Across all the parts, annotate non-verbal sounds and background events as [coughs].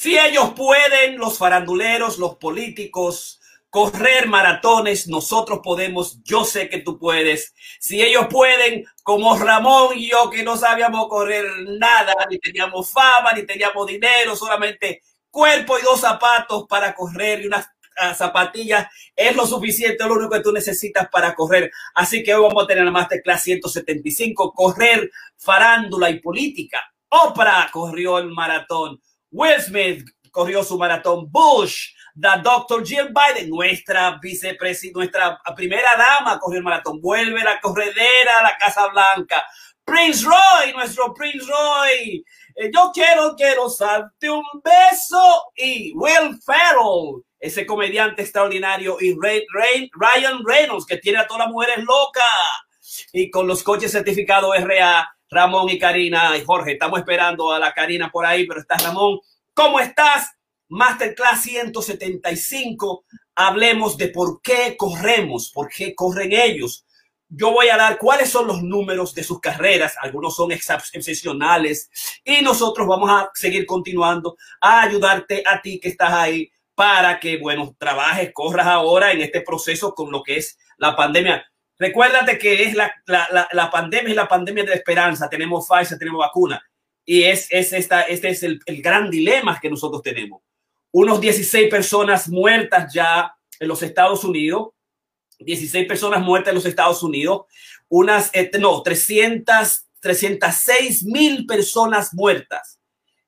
Si ellos pueden, los faranduleros, los políticos, correr maratones, nosotros podemos, yo sé que tú puedes. Si ellos pueden, como Ramón y yo, que no sabíamos correr nada, ni teníamos fama, ni teníamos dinero, solamente cuerpo y dos zapatos para correr y unas ah, zapatillas es lo suficiente, lo único que tú necesitas para correr. Así que hoy vamos a tener la Masterclass 175, correr, farándula y política. Oprah corrió el maratón. Will Smith corrió su maratón. Bush la doctor Jill Biden, nuestra vicepresidenta, nuestra primera dama, corrió el maratón. Vuelve la corredera a la Casa Blanca. Prince Roy, nuestro Prince Roy. Eh, yo quiero, quiero darte un beso. Y Will Ferrell, ese comediante extraordinario. Y Ryan Reynolds, que tiene a todas las mujeres locas. Y con los coches certificados RA, Ramón y Karina y Jorge. Estamos esperando a la Karina por ahí, pero está Ramón. ¿Cómo estás? Masterclass 175, hablemos de por qué corremos, por qué corren ellos. Yo voy a dar cuáles son los números de sus carreras, algunos son excepcionales y nosotros vamos a seguir continuando a ayudarte a ti que estás ahí para que, bueno, trabajes, corras ahora en este proceso con lo que es la pandemia. Recuérdate que es la, la, la, pandemia y la pandemia de esperanza. Tenemos Pfizer, tenemos vacuna. Y es, es esta, este es el, el gran dilema que nosotros tenemos unos 16 personas muertas ya en los Estados Unidos, 16 personas muertas en los Estados Unidos, unas, eh, no, 300, 306 mil personas muertas.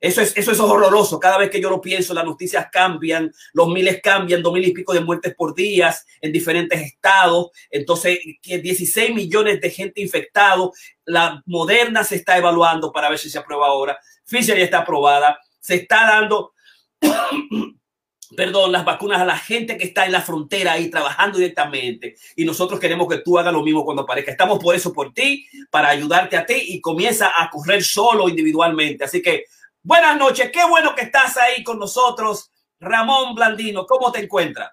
Eso es, eso es horroroso. Cada vez que yo lo pienso, las noticias cambian, los miles cambian, dos mil y pico de muertes por días en diferentes estados. Entonces, 16 millones de gente infectado. La Moderna se está evaluando para ver si se aprueba ahora. Pfizer ya está aprobada. Se está dando [coughs] perdón, las vacunas a la gente que está en la frontera ahí trabajando directamente. Y nosotros queremos que tú hagas lo mismo cuando aparezca. Estamos por eso, por ti, para ayudarte a ti y comienza a correr solo individualmente. Así que buenas noches, qué bueno que estás ahí con nosotros. Ramón Blandino, ¿cómo te encuentras?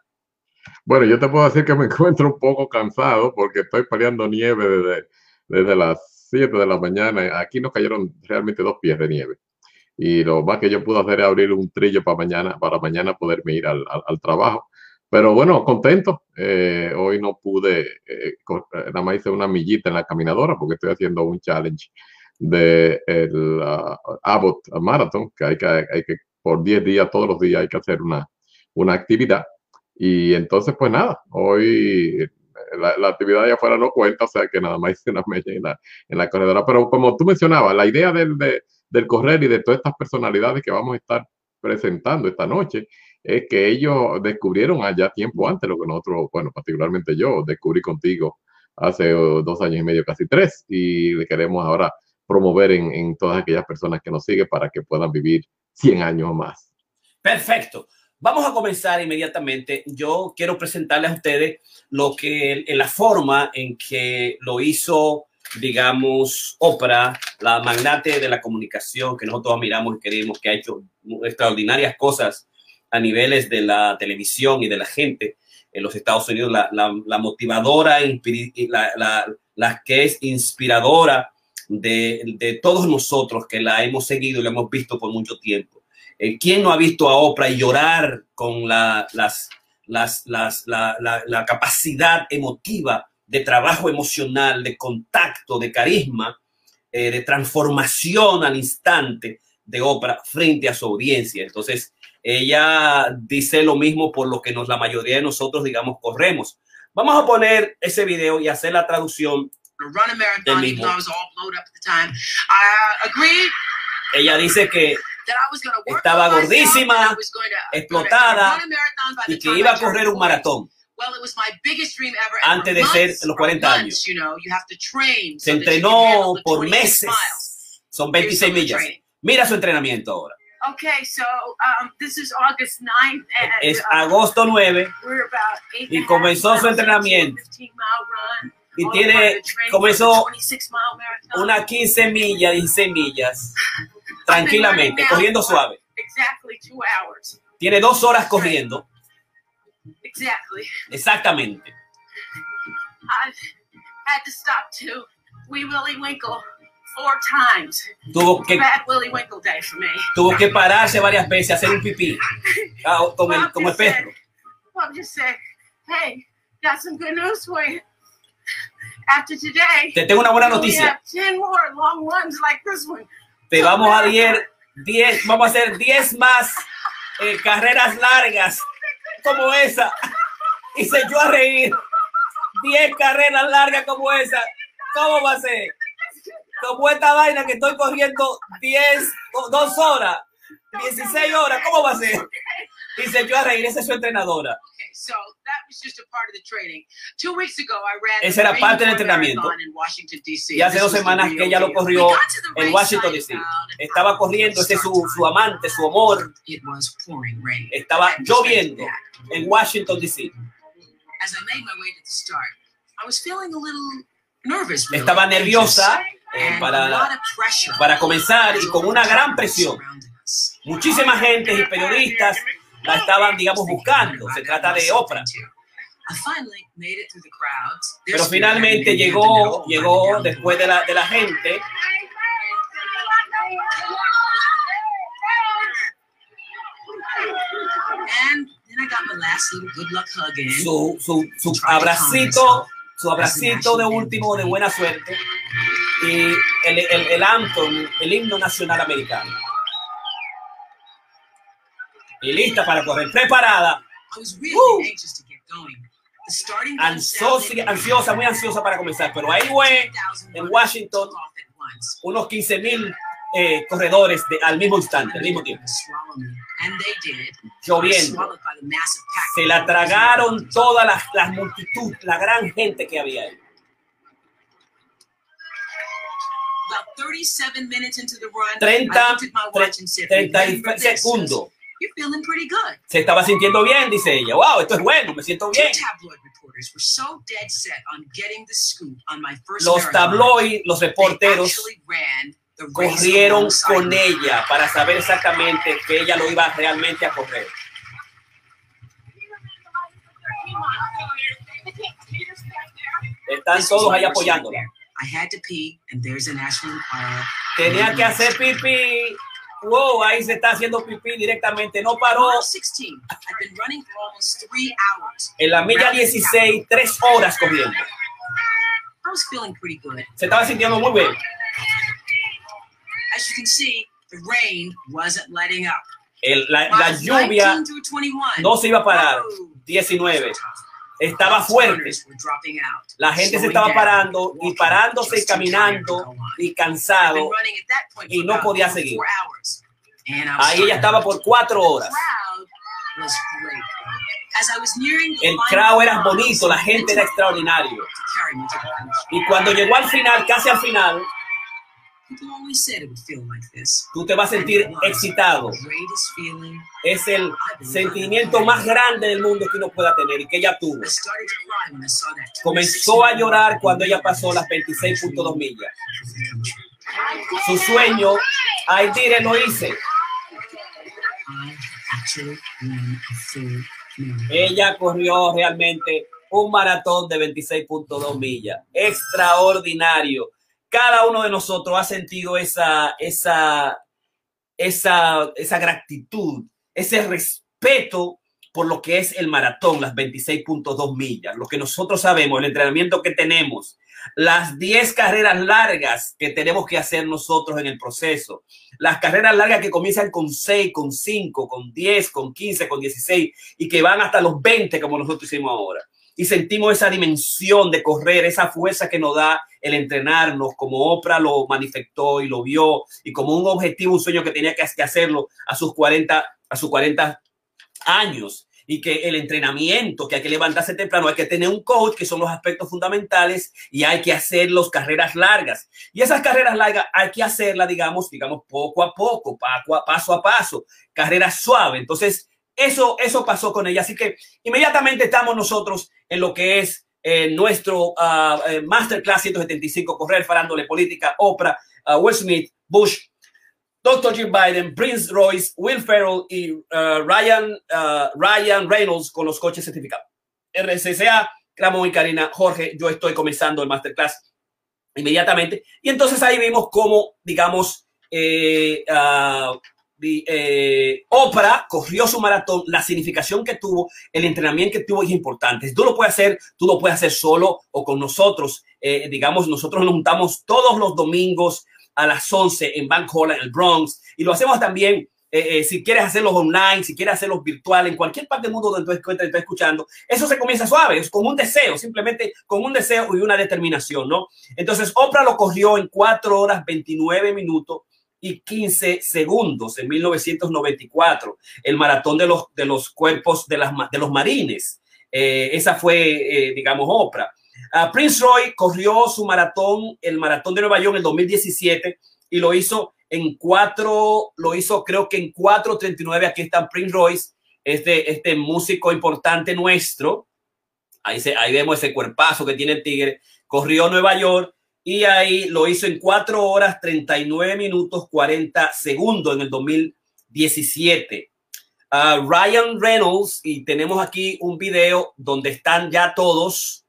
Bueno, yo te puedo decir que me [laughs] encuentro un poco cansado porque estoy peleando nieve desde, desde las 7 de la mañana. Aquí nos cayeron realmente dos pies de nieve y lo más que yo pude hacer es abrir un trillo para mañana, para mañana poderme ir al, al, trabajo. Pero bueno, contento. Eh, hoy no pude, eh, eh, nada más hice una millita en la caminadora porque estoy haciendo un challenge de el uh, Abbott Marathon, que hay que, hay que por 10 días, todos los días hay que hacer una, una actividad. Y entonces, pues nada, hoy la, la, actividad de afuera no cuenta, o sea que nada más [laughs] hice una milla en la, en la corredora. Pero como tú mencionabas, la idea del, de, del correr y de todas estas personalidades que vamos a estar presentando esta noche, es que ellos descubrieron allá tiempo antes lo que nosotros, bueno, particularmente yo, descubrí contigo hace dos años y medio, casi tres, y le queremos ahora promover en, todas aquellas personas que nos siguen para que puedan vivir 100 años más. Perfecto. Vamos a comenzar inmediatamente. Yo quiero presentarles a ustedes lo que, en la forma en que lo hizo digamos, Oprah, la magnate de la comunicación que nosotros miramos y queremos, que ha hecho extraordinarias cosas a niveles de la televisión y de la gente en los Estados Unidos, la, la, motivadora, la, la, que es inspiradora de, todos nosotros que la hemos seguido y la hemos visto por mucho tiempo. Eh, ¿Quién no ha visto a Oprah llorar con la, las, las, las, la capacidad emotiva de trabajo emocional, de contacto, de carisma, eh, de transformación al instante de Oprah frente a su audiencia. Entonces, ella dice lo mismo por lo que nos, la mayoría de nosotros, digamos, corremos. Vamos a poner ese video y hacer la traducción. Del mismo. Ella dice que estaba gordísima, explotada y que iba a correr un maratón antes de ser los 40 años. Se entrenó por meses. Son 26 millas. Mira su entrenamiento ahora. Okay, so um, this is August 9th. And, es agosto 9 y comenzó su entrenamiento. Y tiene, comenzó una 15 millas, 16 millas, [laughs] tranquilamente, corriendo suave. Tiene dos horas corriendo. Exactly. Exactamente. I've had to stop to Wee Willie Winkle four times. Tuvo que, tuvo que pararse varias veces a hacer un pipí [laughs] ah, con el, con el perro. Hey, got some good news for you. After today, Te tengo una buena noticia. have 10 more long ones like. Te vamos a [laughs] 10, 10, vamos a hacer 10 más eh, carreras largas como esa. Y se echó a reír. 10 carreras largas como esa. ¿Cómo va a ser? Como esta vaina que estoy corriendo 10, o 2 horas, 16 horas, ¿cómo va a ser? Y se echó a reír, esa es su entrenadora. Okay, so that was just a part of the training. Two weeks ago, I ran Esa era parte del entrenamiento. Marathon in Washington, D.C. Y hace dos semanas que ella lo corrió en Washington, D.C. Estaba corriendo, ese es su, su amante, su amor. Estaba lloviendo en Washington, D.C. Estaba nerviosa eh, para, para comenzar y con una gran presión. Muchísima gente y periodistas la estaban, digamos, buscando. Se trata de Oprah. I finally made it through the crowds. Their Pero finalmente llegó, llegó después de la, de la gente. And then I got my last little good luck hug in. Su, su, su abracito, su abracito de último de buena suerte. Y el, el, el anthem, el himno nacional americano. Y lista para correr, preparada, ansiosa, ansiosa, muy ansiosa para comenzar. Pero ahí fue 10,000 en Washington unos 15 mil eh, corredores de- al mismo instante, al mismo tiempo, lloviendo. Se la tragaron todas las, las multitud, la gran gente que había ahí. About 37 minutes into the run, 30, I looked at my watch and said, 30 "Remember this, segundos. You're feeling pretty good. Se estaba sintiendo bien, dice ella. Wow, esto es bueno, me siento bien. tabloid reporters were so dead set on getting the scoop on my first Los tabloides, los reporteros corrieron con ella para saber exactamente que ella lo iba realmente a correr. Están todos ahí apoyándola. Tenía que hacer pipí. Wow, ahí se está haciendo pipí directamente. No paró Mile 16. I've been running for almost three hours. en la milla 16, tres horas corriendo. I was feeling pretty good. Se estaba sintiendo muy bien. As you can see, the rain wasn't letting up. El- la, la lluvia 19 through 21. no se iba a parar. Whoa. 19. Estaba fuerte. La gente se estaba parando y parándose y caminando y cansado. y no podía seguir. Ahí ella estaba por cuatro horas. crowd was great. As I was nearing the El crowd era bonito, la gente era extraordinario. Y cuando llegó al final, casi al final, tú te vas a sentir excitado. Es el sentimiento más grande del mundo que uno pueda tener y que ella tuvo. Comenzó a llorar cuando ella pasó las 26.2 millas. Su sueño, I did lo hice. Ella corrió realmente un maratón de 26.2 millas. Extraordinario. Cada uno de nosotros ha sentido esa, esa, esa, esa gratitud, ese respeto por lo que es el maratón, las 26.2 millas, lo que nosotros sabemos, el entrenamiento que tenemos, las 10 carreras largas que tenemos que hacer nosotros en el proceso, las carreras largas que comienzan con 6, con 5, con 10, con 15, con 16 y que van hasta los 20 como nosotros hicimos ahora. Y sentimos esa dimensión de correr, esa fuerza que nos da el entrenarnos, como Oprah lo manifestó y lo vio, y como un objetivo, un sueño que tenía que hacerlo a sus 40, a sus 40 años y que el entrenamiento, que hay que levantarse temprano, hay que tener un coach, que son los aspectos fundamentales, y hay que hacer las carreras largas. Y esas carreras largas hay que hacerlas, digamos, digamos, poco a poco, paso, a paso carreras suaves. Entonces, eso, eso pasó con ella. Así que inmediatamente estamos nosotros en lo que es eh, nuestro ah, eh, Masterclass 175, Correr, Farándole Política, Oprah, ah, Will Smith, Bush, Dr. Jim Biden, Prince Royce, Will Ferrell y uh, Ryan, uh, Ryan Reynolds con los coches certificados. RCCA, Ramón y Karina, Jorge, yo estoy comenzando el masterclass inmediatamente. Y entonces ahí vimos cómo, digamos, eh, uh, eh, Oprah corrió su maratón, la significación que tuvo, el entrenamiento que tuvo es importante. Tú lo puedes hacer, tú lo puedes hacer solo o con nosotros. Eh, digamos, nosotros nos juntamos todos los domingos a las 11 en Bank Hall, en el Bronx, y lo hacemos también. Eh, si quieres hacerlos online, si quieres hacerlos virtual, en cualquier parte del mundo donde tú estás escuchando, eso se comienza suave, es con un deseo, simplemente con un deseo y una determinación, ¿no? Entonces, Oprah lo corrió en 4 horas 29 minutos y 15 segundos en 1994, el maratón de los, de los cuerpos de, las, de los marines. Eh, esa fue, eh, digamos, Oprah. Uh, Prince Roy corrió su maratón, el maratón de Nueva York en el 2017 y lo hizo en cuatro, lo hizo creo que en 4.39. Aquí está Prince Royce, este, este músico importante nuestro. Ahí, se, ahí vemos ese cuerpazo que tiene el tigre. Corrió Nueva York y ahí lo hizo en 4 horas 39 minutos 40 segundos en el 2017. Uh, Ryan Reynolds, y tenemos aquí un video donde están ya todos.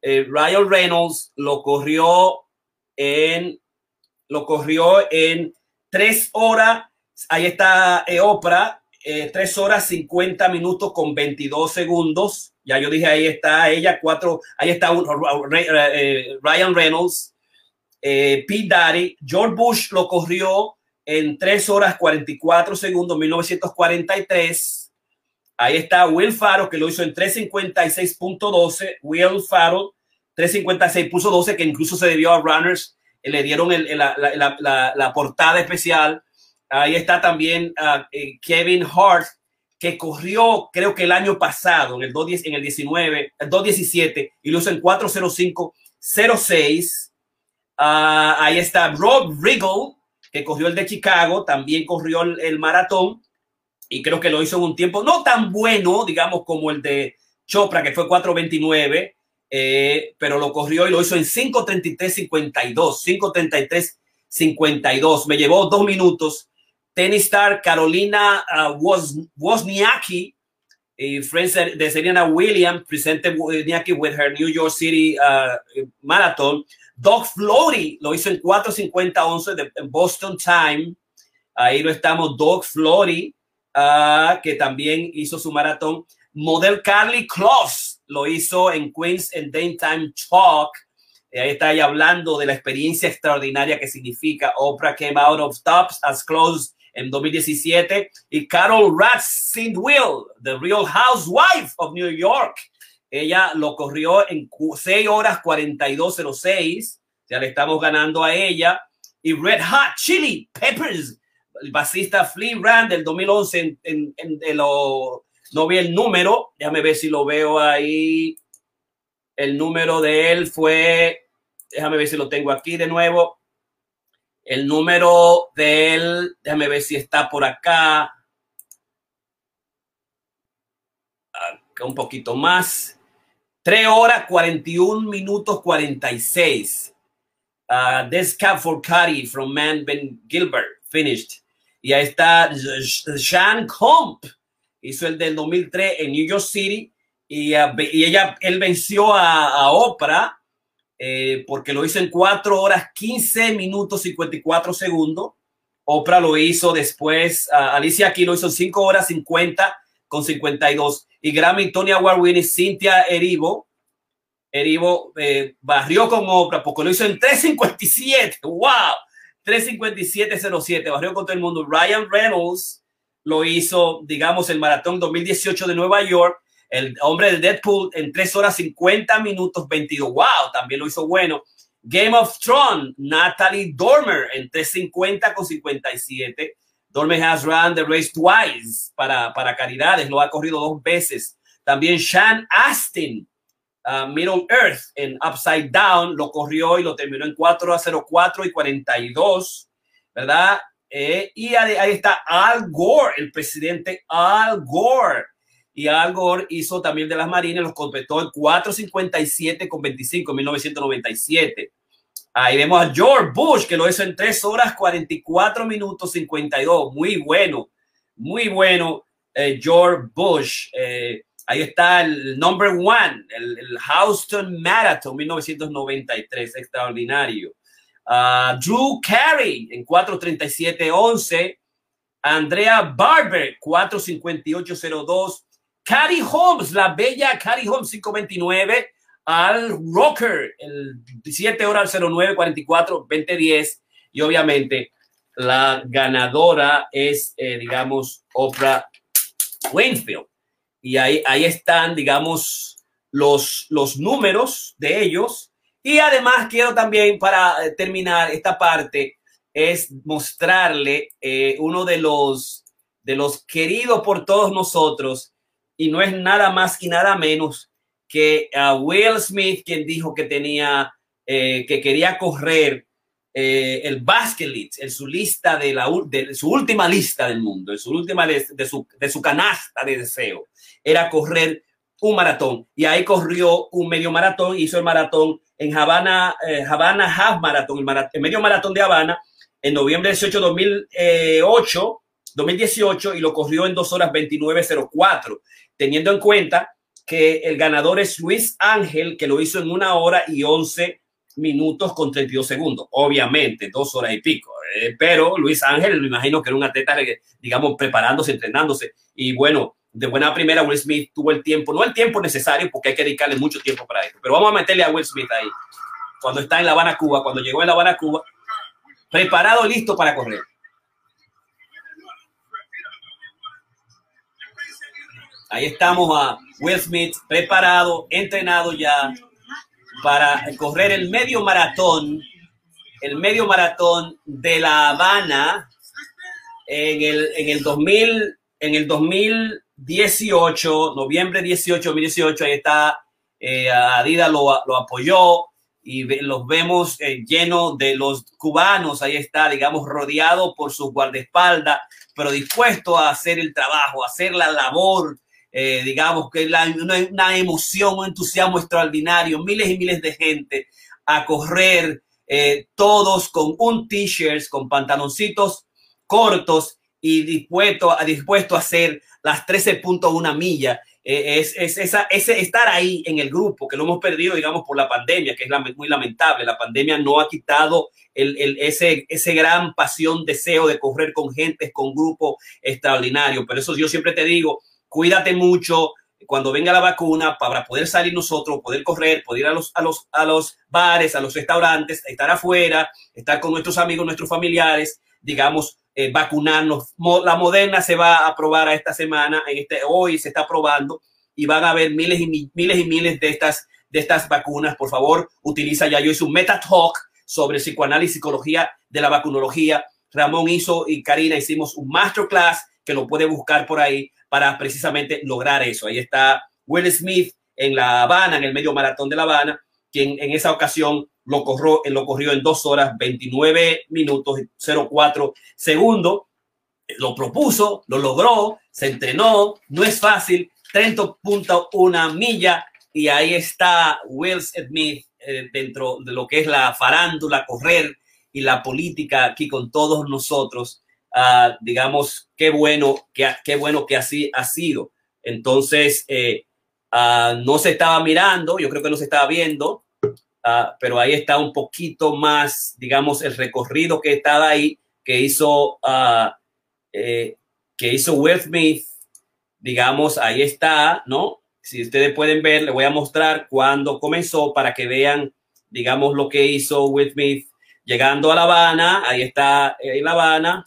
Eh, Ryan Reynolds lo corrió en lo corrió en 3 horas. Ahí está eh, Oprah, eh, 3 horas 50 minutos con 22 segundos. Ya yo dije, ahí está ella, cuatro, ahí está un, Ryan Reynolds, eh, Daddy, George Bush lo corrió en 3 horas 44 segundos, 1943. Ahí está Will Farrell, que lo hizo en 356.12. Will Farrell, 356.12, que incluso se debió a Runners. Eh, le dieron el, la, la, la, portada especial. Ahí está también uh, Kevin Hart, que corrió, creo que el año pasado, en el 210, en el 19, el 217, y lo hizo en 405.06. Uh, ahí está Rob Riggle, que corrió el de Chicago, también corrió el, maratón y creo que lo hizo en un tiempo no tan bueno, digamos, como el de Chopra, que fue 4.29, eh, pero lo corrió y lo hizo en 5.33.52, 5.33.52. Me llevó dos minutos. Tennis star Carolina uh, Wozniacki, y friends de Serena Williams, presented Wozniacki with her New York City uh, Marathon. Doug Flory lo hizo en 4.50-11 de Boston Time. Ahí lo estamos, Doug Flory, uh, que también hizo su maratón. Model Carly Kloss lo hizo en Queens en Daytime Talk. ahí está ella hablando de la experiencia extraordinaria que significa Oprah came out of tops as close en 2017 y Carol Will, the real housewife of New York, ella lo corrió en 6 horas 42.06. Ya le estamos ganando a ella. Y Red Hot Chili Peppers, el basista Flea Rand del 2011, en, en, en, lo, no vi el número. Déjame ver si lo veo ahí. El número de él fue, déjame ver si lo tengo aquí de nuevo. El número de él, déjame ver si está por acá. Acá un poquito más. 3 horas 41 minutos 46. Uh, this cap for Cuddy from Man Ben Gilbert finished. Y ahí está Sean Comp. Hizo el del 2003 en New York City. Y, uh, y ella, él venció a, a Oprah eh, porque lo hizo en 4 horas 15 minutos 54 segundos. Oprah lo hizo después. Uh, Alicia aquí lo hizo en 5 horas 50 con 52 y Grammy Tony Award winner Cynthia Erivo. Erivo eh, barrió con Oprah porque lo hizo en 357. ¡Wow! 357.07. Barrió con todo el mundo. Ryan Reynolds lo hizo, digamos, el maratón 2018 de Nueva York. El hombre de Deadpool en 3 horas 50 minutos 22. ¡Wow! También lo hizo bueno. Game of Thrones, Natalie Dormer en 350 con 57. Dorme has run the race twice para, para caridades, lo ha corrido dos veces. También Sean Astin, uh, Middle Earth en Upside Down, lo corrió y lo terminó en 4 a 04 y 42, ¿verdad? Eh, y ahí, está Al Gore, el presidente Al Gore. Y Al Gore hizo también de las Marines, los completó en 4.57 con 25 en 1997. Ahí vemos a George Bush, que lo hizo en 3 horas 44 minutos 52. Muy bueno, muy bueno, eh, George Bush. Eh, Ahí está el number one, el, el Houston Marathon 1993, extraordinario. Uh, Drew Carey en 437.11. Andrea Barber 458.02. Cary Holmes, la bella Cary Holmes 529. Al Rocker, el 17 horas 0944 2010. Y obviamente la ganadora es, eh, digamos, Oprah Winfield. Y ahí, ahí están, digamos, los, los números de ellos. Y además quiero también, para eh, terminar esta parte, es mostrarle eh, uno de los, de los queridos por todos nosotros, y no es nada más y nada menos que a Will Smith, quien dijo que tenía, eh, que quería correr el basket list en su lista de, la, de su última lista del mundo, en su última de, su, de su canasta de deseo, era correr un maratón. Y ahí corrió un medio maratón, hizo el maratón en Habana, eh, Habana Half Marathon, el, medio maratón de Habana, en noviembre 18 2008, 2018, y lo corrió en 2 horas 29.04, teniendo en cuenta que el ganador es Luis Ángel, que lo hizo en una hora y 11 minutos con 32 segundos. Obviamente, dos horas y pico. Eh, pero Luis Ángel, me imagino que era un atleta, digamos, preparándose, entrenándose. Y bueno, de buena primera, Will Smith tuvo el tiempo, no el tiempo necesario, porque hay que dedicarle mucho tiempo para esto, pero vamos a meterle a Will Smith ahí, cuando está en La Habana, Cuba, cuando llegó en La Habana, Cuba, preparado, listo para correr. Ahí estamos a Will Smith preparado, entrenado ya para correr el medio maratón, el medio maratón de La Habana en el, en el 2000, en el 2000 18, noviembre 18, 2018, ahí está, eh, Adidas lo, lo, apoyó y los vemos eh, llenos de los cubanos, ahí está, digamos, rodeado por sus guardaespaldas, pero dispuesto a hacer el trabajo, a hacer la labor, eh, digamos, que la, una, una, emoción, un entusiasmo extraordinario, miles y miles de gente a correr, eh, todos con un t-shirt, con pantaloncitos cortos y dispuesto, dispuesto a hacer las 13.1 millas. Eh, es, es esa, ese estar ahí en el grupo, que lo hemos perdido, digamos, por la pandemia, que es muy lamentable. La pandemia no ha quitado el, el, ese, ese gran pasión, deseo de correr con gente, con grupos extraordinarios. Pero eso yo siempre te digo, cuídate mucho cuando venga la vacuna para poder salir nosotros, poder correr, poder ir a los, a los, a los bares, a los restaurantes, estar afuera, estar con nuestros amigos, nuestros familiares, digamos, eh, vacunarnos. La Moderna se va a aprobar a esta semana, en este, hoy se está aprobando y van a haber miles y miles y miles de estas, de estas vacunas. Por favor, utiliza ya. Yo hice un meta talk sobre psicoanálisis, psicología de la vacunología. Ramón hizo y Karina hicimos un masterclass que lo puede buscar por ahí para precisamente lograr eso. Ahí está Will Smith en La Habana, en el medio maratón de La Habana, quien en esa ocasión lo corrió, lo corrió en dos horas 29 minutos 04 segundos. Lo propuso, lo logró, se entrenó, no es fácil, 30.1 milla y ahí está Will Smith eh, dentro de lo que es la farándula, correr y la política aquí con todos nosotros. Uh, digamos, qué bueno que, qué bueno que así ha sido. Entonces, eh, uh, no se estaba mirando, yo creo que no se estaba viendo, Uh, pero ahí está un poquito más, digamos, el recorrido que estaba ahí, que hizo, eh, que hizo Will Smith, digamos, ahí está, ¿no? Si ustedes pueden ver, le voy a mostrar cuando comenzó para que vean, digamos, lo que hizo Will Smith llegando a La Habana, ahí está en eh, La Habana,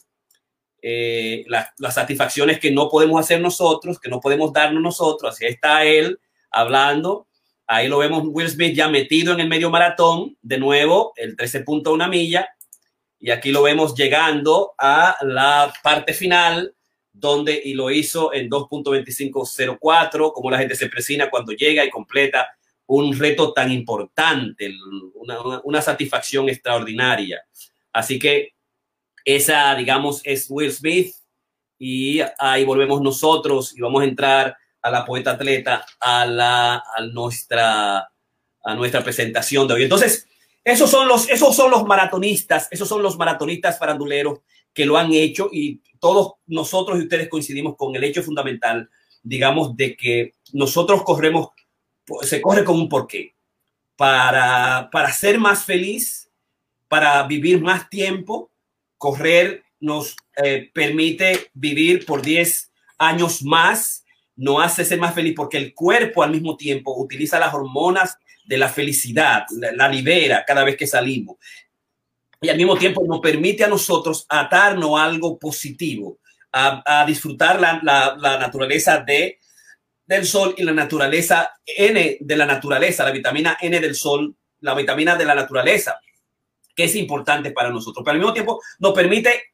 eh, la, las satisfacciones que no podemos hacer nosotros, que no podemos darnos nosotros, así está él hablando, Ahí lo vemos Will Smith ya metido en el medio maratón, de nuevo, el 13.1 milla. Y aquí lo vemos llegando a la parte final, donde y lo hizo en 2.2504, como la gente se presina cuando llega y completa un reto tan importante, una, una, una satisfacción extraordinaria. Así que esa, digamos, es Will Smith. Y ahí volvemos nosotros y vamos a entrar a la poeta atleta a, la, a, nuestra, a nuestra presentación de hoy. Entonces, esos son, los, esos son los maratonistas, esos son los maratonistas faranduleros que lo han hecho y todos nosotros y ustedes coincidimos con el hecho fundamental digamos, de que nosotros corremos, se corre con un porqué. Para, para ser más feliz, para vivir más tiempo, correr nos eh, permite vivir por 10 años más, no hace ser más feliz porque el cuerpo al mismo tiempo utiliza las hormonas de la felicidad, la, libera cada vez que salimos. Y al mismo tiempo nos permite a nosotros atarnos a algo positivo, a, disfrutar la, la, naturaleza de, del sol y la naturaleza N de la naturaleza, la vitamina N del sol, la vitamina de la naturaleza que es importante para nosotros, pero al mismo tiempo nos permite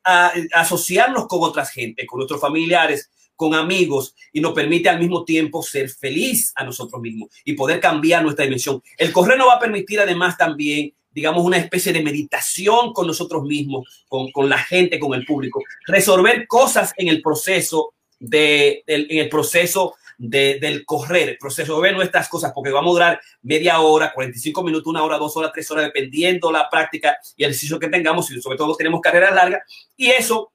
asociarnos con otras gente, con nuestros familiares, con amigos y nos permite al mismo tiempo ser feliz a nosotros mismos y poder cambiar nuestra dimensión. El correr nos va a permitir además también, digamos, una especie de meditación con nosotros mismos, con, con la gente, con el público, resolver cosas en el proceso de, en el proceso del correr, proceso de nuestras cosas, porque vamos a durar media hora, 45 minutos, una hora, dos horas, tres horas, dependiendo la práctica y el ejercicio que tengamos, y sobre todo tenemos carreras largas, y eso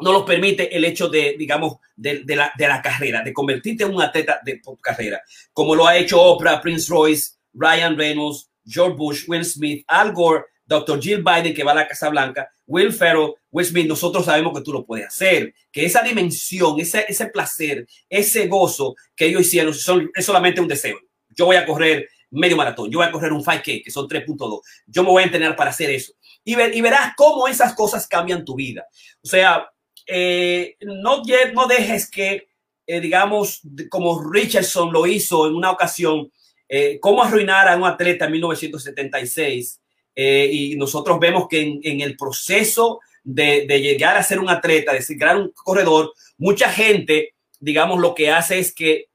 no nos permite el hecho de, digamos, de, la, de la carrera, de convertirte en un atleta de carrera, como lo ha hecho Oprah, Prince Royce, Ryan Reynolds, George Bush, Will Smith, Al Gore, Dr. Jill Biden, que va a la Casa Blanca, Will Ferrell, Will Smith, nosotros sabemos que tú lo puedes hacer, que esa dimensión, ese, ese placer, ese gozo que ellos hicieron son, es solamente un deseo. Yo voy a correr medio maratón, yo voy a correr un 5K, que son 3.2, yo me voy a entrenar para hacer eso. Y, ver, y verás cómo esas cosas cambian tu vida. O sea, eh, no, no dejes que, eh, digamos, como Richardson lo hizo en una ocasión, eh, cómo arruinar a un atleta en 1976 eh, y nosotros vemos que en, el proceso de, llegar a ser un atleta, de ser un corredor, mucha gente, digamos, lo que hace es que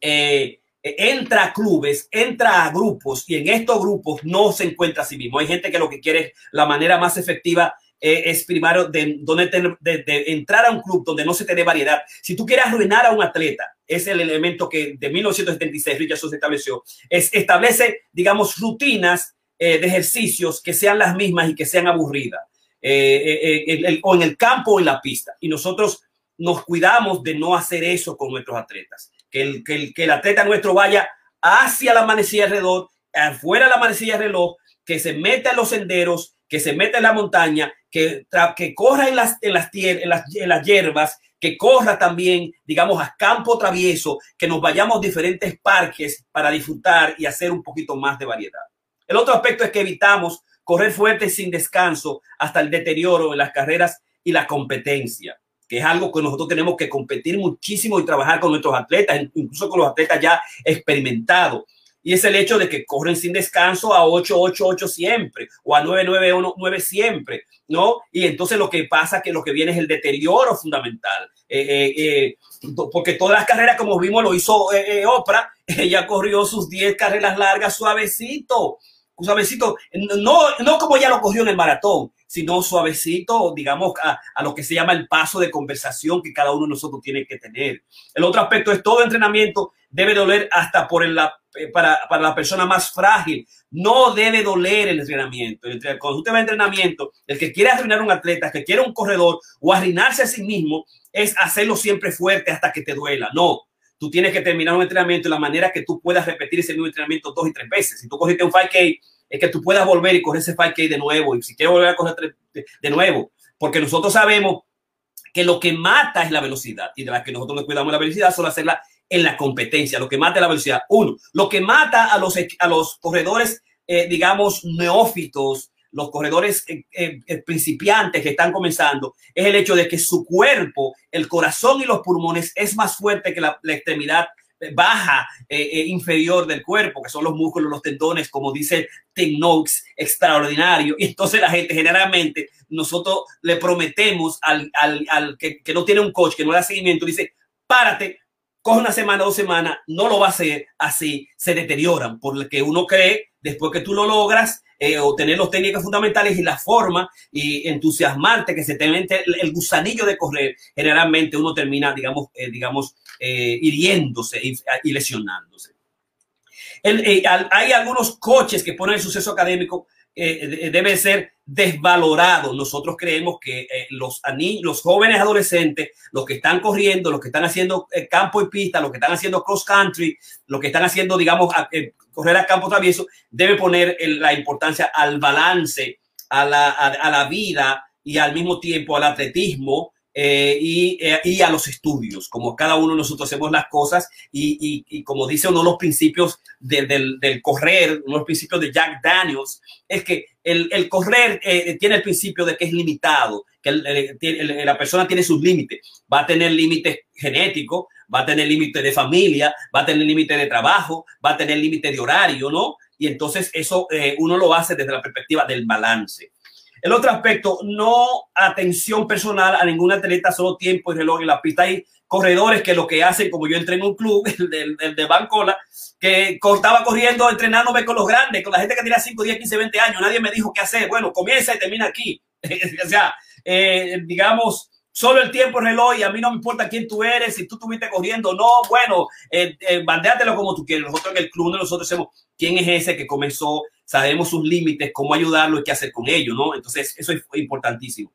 eh, entra a clubes, entra a grupos y en estos grupos no se encuentra a sí mismo. Hay gente que lo que quiere la manera más efectiva eh, es primero de, de, entrar a un club donde no se dé variedad. Si tú quieres arruinar a un atleta, es el elemento que de 1976 Richardson se estableció, es establece, digamos, rutinas eh, de ejercicios que sean las mismas y que sean aburridas, eh, eh, o en el campo o en la pista. Y nosotros nos cuidamos de no hacer eso con nuestros atletas, que el, que el, que el atleta nuestro vaya hacia la manecilla alrededor, afuera de la manecilla reloj, que se meta en los senderos, que se meta en la montaña, que, que corra en las, en, las, en, las, en las hierbas, que corra también, digamos, a campo travieso, que nos vayamos a diferentes parques para disfrutar y hacer un poquito más de variedad. El otro aspecto es que evitamos correr fuerte sin descanso hasta el deterioro en las carreras y la competencia, que es algo que nosotros tenemos que competir muchísimo y trabajar con nuestros atletas, incluso con los atletas ya experimentados. Y es el hecho de que corren sin descanso a 8, 8, 8 siempre o a 9, 9, 1, 9 siempre, ¿no? Y entonces lo que pasa que lo que viene es el deterioro fundamental. Eh, eh, eh, porque todas las carreras, como vimos, lo hizo Oprah, [laughs] ella corrió sus 10 carreras largas suavecito suavecito, no, no como ya lo cogió en el maratón, sino suavecito, digamos, a, a, lo que se llama el paso de conversación que cada uno de nosotros tiene que tener. El otro aspecto es todo entrenamiento debe doler hasta por el, eh, para, para la persona más frágil. No debe doler el entrenamiento. Cuando usted va a entrenamiento, el que quiere arruinar un atleta, el que quiere un corredor o arruinarse a sí mismo, es hacerlo siempre fuerte hasta que te duela. No, tú tienes que terminar un entrenamiento de la manera que tú puedas repetir ese mismo entrenamiento dos y tres veces. Si tú cogiste un 5K, es que tú puedas volver y correr ese 5K de nuevo. Y si quieres volver a correr de nuevo, porque nosotros sabemos que lo que mata es la velocidad y de la que nosotros nos cuidamos la velocidad solo hacerla en la competencia. Lo que mata es la velocidad. Uno, lo que mata a los, a los corredores, eh, digamos, neófitos, los corredores eh, eh, eh, principiantes que están comenzando, es el hecho de que su cuerpo, el corazón y los pulmones es más fuerte que la, extremidad baja inferior del cuerpo, que son los músculos, los tendones, como dice Tim Noakes, extraordinario. Y entonces la gente generalmente, nosotros le prometemos al, al, al que, que, no tiene un coach, que no da seguimiento, dice, párate, coge una semana, dos semanas, no lo va a hacer así, se deterioran, porque uno cree, después que tú lo logras, eh, obtener los técnicas fundamentales y la forma y entusiasmarte, que se te mete el, gusanillo de correr, generalmente uno termina, digamos, eh, digamos eh, hiriéndose y, lesionándose. hay algunos coches que ponen el suceso académico, debe ser desvalorado. Nosotros creemos que eh, los, los jóvenes adolescentes, los que están corriendo, los que están haciendo eh, campo y pista, los que están haciendo cross country, los que están haciendo, digamos, eh, correr a campo travieso, debe poner la importancia al balance, a la, a la vida y al mismo tiempo al atletismo eh, y, eh, y, a los estudios, como cada uno de nosotros hacemos las cosas y, y, como dice uno los principios de, del, del, correr, los principios de Jack Daniels, es que el, el correr eh, tiene el principio de que es limitado, que la persona tiene sus límites, va a tener límites genéticos, va a tener límites de familia, va a tener límites de trabajo, va a tener límites de horario, ¿no? Y entonces eso uno lo hace desde la perspectiva del balance. El otro aspecto, no atención personal a ningún atleta, solo tiempo y reloj en la pista. Hay corredores que lo que hacen, como yo entré en un club, [laughs] el, de Bancola, que estaba corriendo, entrenándome con los grandes, con la gente que tenía 5, 10, 15, 20 años. Nadie me dijo qué hacer. Bueno, comienza y termina aquí. [laughs] o sea, eh, digamos, solo el tiempo reloj y a mí no me importa quién tú eres, si tú estuviste corriendo, no, bueno, eh, eh, como tú quieres. Nosotros en el club nosotros sabemos quién es ese que comenzó sabemos sus límites, cómo ayudarlo y qué hacer con ello, ¿no? Entonces, eso es importantísimo.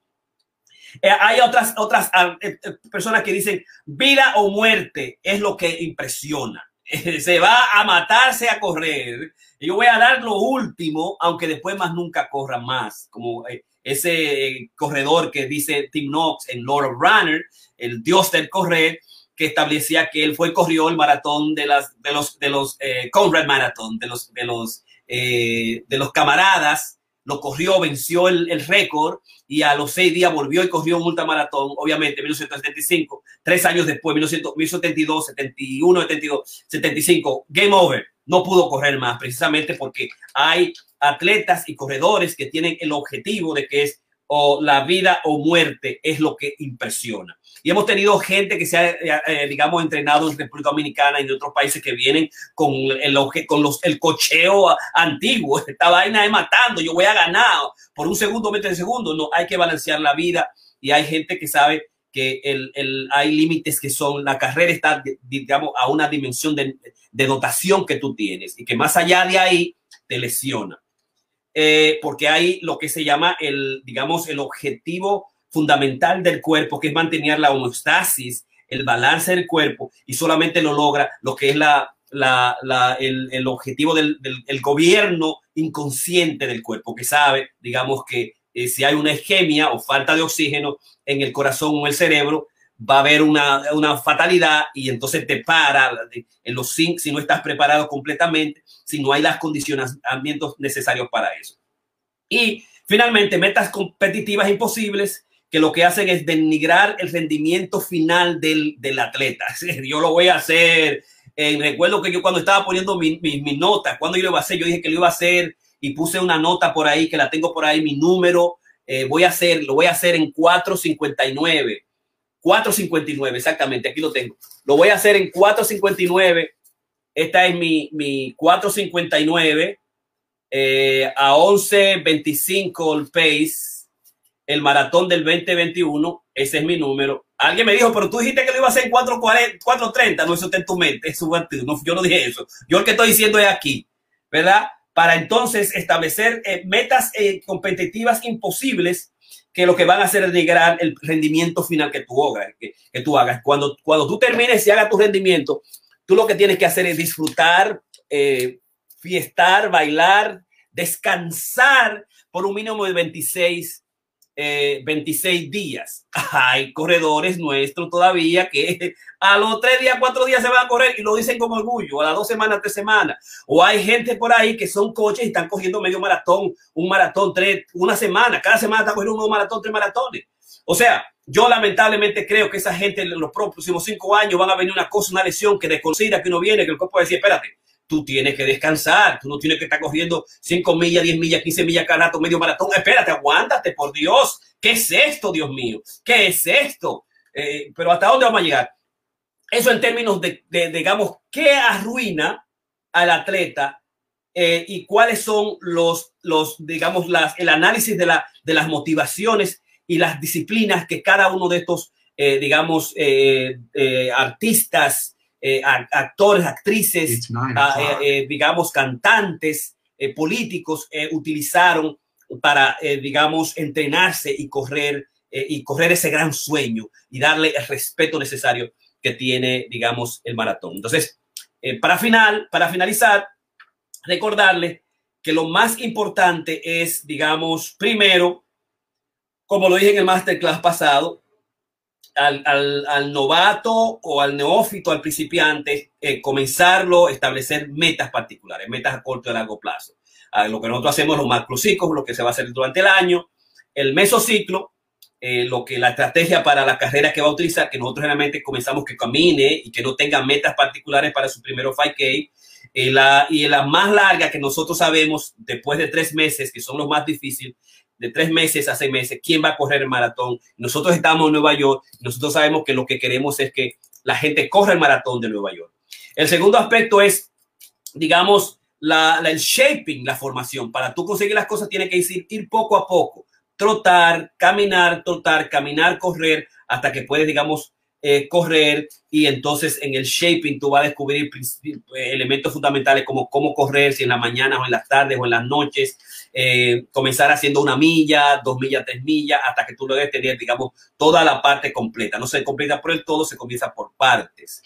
Eh, hay otras, otras ah, eh, eh, personas que dicen vida o muerte es lo que impresiona. [laughs] Se va a matarse a correr. Yo voy a dar lo último, aunque después más nunca corra más. Como ese corredor que dice Tim Knox en Lord of Runner, el dios del correr, que establecía que él fue corrió el maratón de, las, de los, de los Conrad Marathon, de los, de los eh, de los camaradas, lo corrió, venció el, el récord y a los seis días volvió y corrió un ultramaratón, obviamente, 1975, tres años después, 1972, 71, 72, 75, game over, no pudo correr más, precisamente porque hay atletas y corredores que tienen el objetivo de que es o la vida o muerte es lo que impresiona. Y hemos tenido gente que se ha, eh, eh, digamos, entrenado en República Dominicana y en otros países que vienen con el, con los, el cocheo antiguo. [laughs] Esta vaina es matando, yo voy a ganar por un segundo, metro de segundo. No, hay que balancear la vida y hay gente que sabe que el, el, hay límites que son, la carrera está, digamos, a una dimensión de, de dotación que tú tienes y que más allá de ahí te lesiona. Eh, porque hay lo que se llama el, digamos, el objetivo fundamental del cuerpo, que es mantener la homeostasis, el balance del cuerpo, y solamente lo logra lo que es la, la, el, el, objetivo del, el gobierno inconsciente del cuerpo, que sabe, digamos, que eh, si hay una isquemia o falta de oxígeno en el corazón o el cerebro, va a haber una, una fatalidad y entonces te para en los si no estás preparado completamente, si no hay las condicionamientos necesarios para eso. Y finalmente, metas competitivas imposibles que lo que hacen es denigrar el rendimiento final del, del atleta. [laughs] Yo lo voy a hacer. Eh, recuerdo que yo cuando estaba poniendo mi, mi, mi, nota, cuando yo lo iba a hacer, yo dije que lo iba a hacer y puse una nota por ahí, que la tengo por ahí, mi número, eh, voy a hacer, lo voy a hacer en 459. 459, exactamente, aquí lo tengo. Lo voy a hacer en 459. Esta es mi, mi 459 eh, a 11.25 el pace, el maratón del 2021. Ese es mi número. Alguien me dijo, pero tú dijiste que lo iba a hacer en 4.30. No, eso está en tu mente. Eso, no, yo no dije eso. Yo lo que estoy diciendo es aquí, ¿verdad? Para entonces establecer eh, metas eh, competitivas imposibles que lo que van a hacer es negar el rendimiento final que tú hagas. Que, tú hagas. Cuando, cuando tú termines y hagas tu rendimiento, tú lo que tienes que hacer es disfrutar, eh, fiestar, bailar, descansar por un mínimo de 26, eh, 26 días. [laughs] Hay corredores nuestros todavía que [laughs] a los tres días, cuatro días se van a correr y lo dicen como orgullo, a las dos semanas, tres semanas. O hay gente por ahí que son coches y están cogiendo medio maratón, un maratón, tres, una semana, cada semana están cogiendo un maratón, tres maratones. O sea, yo lamentablemente creo que esa gente en los próximos cinco años van a venir una cosa, una lesión que desconocida que uno viene, que el cuerpo va a decir, espérate, tú tienes que descansar, tú no tienes que estar cogiendo cinco millas, diez millas, quince millas cada rato, medio maratón. Espérate, aguántate, por Dios. ¿Qué es esto, Dios mío? ¿Qué es esto? Eh, pero ¿hasta dónde vamos a llegar? Eso en términos de, digamos, qué arruina al atleta eh, y cuáles son los, los digamos, las, el análisis de, la, de las motivaciones y las disciplinas que cada uno de estos, eh, digamos, artistas, eh, actores, actrices, a, digamos, cantantes, políticos utilizaron para, eh, digamos, entrenarse y correr, eh, y correr ese gran sueño y darle el respeto necesario que tiene, digamos, el maratón. Entonces, eh, para, final, para finalizar, recordarle que lo más importante es, digamos, primero, como lo dije en el masterclass pasado, al, al, novato o al neófito, al principiante, eh, comenzarlo, establecer metas particulares, metas a corto y largo plazo. Lo que nosotros hacemos los macrociclos, lo que se va a hacer durante el año, el mesociclo, eh, lo que la estrategia para la carrera que va a utilizar, que nosotros realmente comenzamos que camine y que no tenga metas particulares para su primero 5K. Eh, la, y la más larga que nosotros sabemos, después de tres meses, que son los más difíciles, de tres meses a seis meses, quién va a correr el maratón. Nosotros estamos en Nueva York, nosotros sabemos que lo que queremos es que la gente corra el maratón de Nueva York. El segundo aspecto es, digamos, el shaping, la formación. Para tú conseguir las cosas, tiene que ir, ir poco a poco trotar, caminar, trotar, caminar, correr, hasta que puedes, digamos, eh, correr y entonces en el shaping tú vas a descubrir elementos fundamentales como cómo correr, si en la mañana o en las tardes o en las noches, eh, comenzar haciendo una milla, dos millas, tres millas, hasta que tú lo debes tener, digamos, toda la parte completa. No se completa por el todo, se comienza por partes.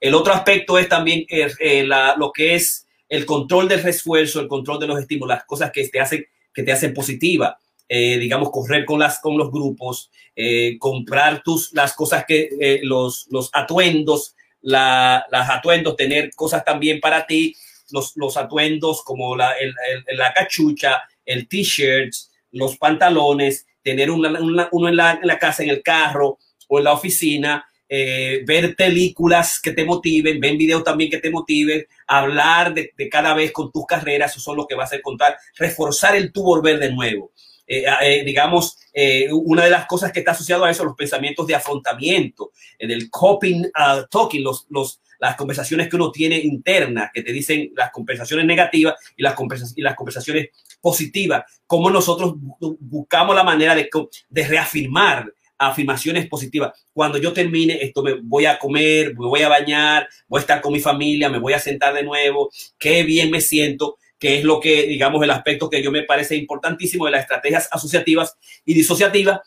El otro aspecto es también eh, la, lo que es el control del refuerzo, el control de los estímulos, las cosas que te hacen, que te hacen positiva. Eh, digamos, correr con, las, con los grupos, eh, comprar tus, las cosas que, eh, los, los atuendos, la, las atuendos, tener cosas también para ti, los, los atuendos como la, el, la cachucha, el t-shirt, los pantalones, tener una, uno en la, en la, casa, en el carro o en la oficina, ver películas que te motiven, ver videos también que te motiven, hablar de, de, cada vez con tus carreras, eso son lo que va a hacer contar, reforzar el tu volver de nuevo. Eh, eh, digamos, eh, una de las cosas que está asociado a eso, los pensamientos de afrontamiento, del coping uh, talking, los, los, las conversaciones que uno tiene internas, que te dicen las conversaciones negativas y las, y las conversaciones positivas, cómo nosotros buscamos la manera de, de reafirmar afirmaciones positivas. Cuando yo termine esto, me voy a comer, me voy a bañar, voy a estar con mi familia, me voy a sentar de nuevo, qué bien me siento que es lo que, digamos, el aspecto que yo me parece importantísimo de las estrategias asociativas y disociativas,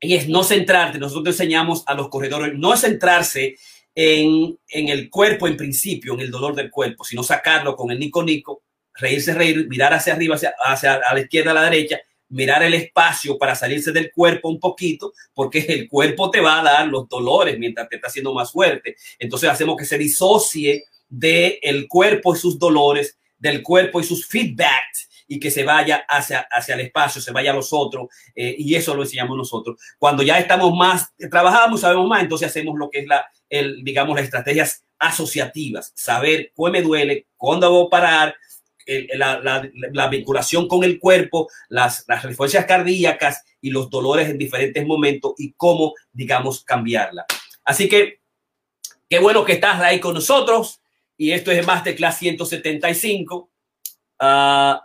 y es no centrarte, nosotros enseñamos a los corredores, no centrarse en, en el cuerpo en principio, en el dolor del cuerpo, sino sacarlo con el nico nico, reírse, reír, mirar hacia arriba, hacia, hacia a la izquierda, a la derecha, mirar el espacio para salirse del cuerpo un poquito, porque el cuerpo te va a dar los dolores mientras te está haciendo más fuerte. Entonces hacemos que se disocie del el cuerpo y sus dolores del cuerpo y sus feedbacks y que se vaya hacia, hacia el espacio, se vaya a los otros, eh, y eso lo enseñamos nosotros. Cuando ya estamos más, trabajamos, sabemos más, entonces hacemos lo que es la, el, digamos, las estrategias asociativas, saber cuál me duele, cuándo a parar, la, la, la, vinculación con el cuerpo, las, las frecuencias cardíacas y los dolores en diferentes momentos y cómo, digamos, cambiarla. Así que, qué bueno que estás ahí con nosotros y esto es Masterclass 175. Uh,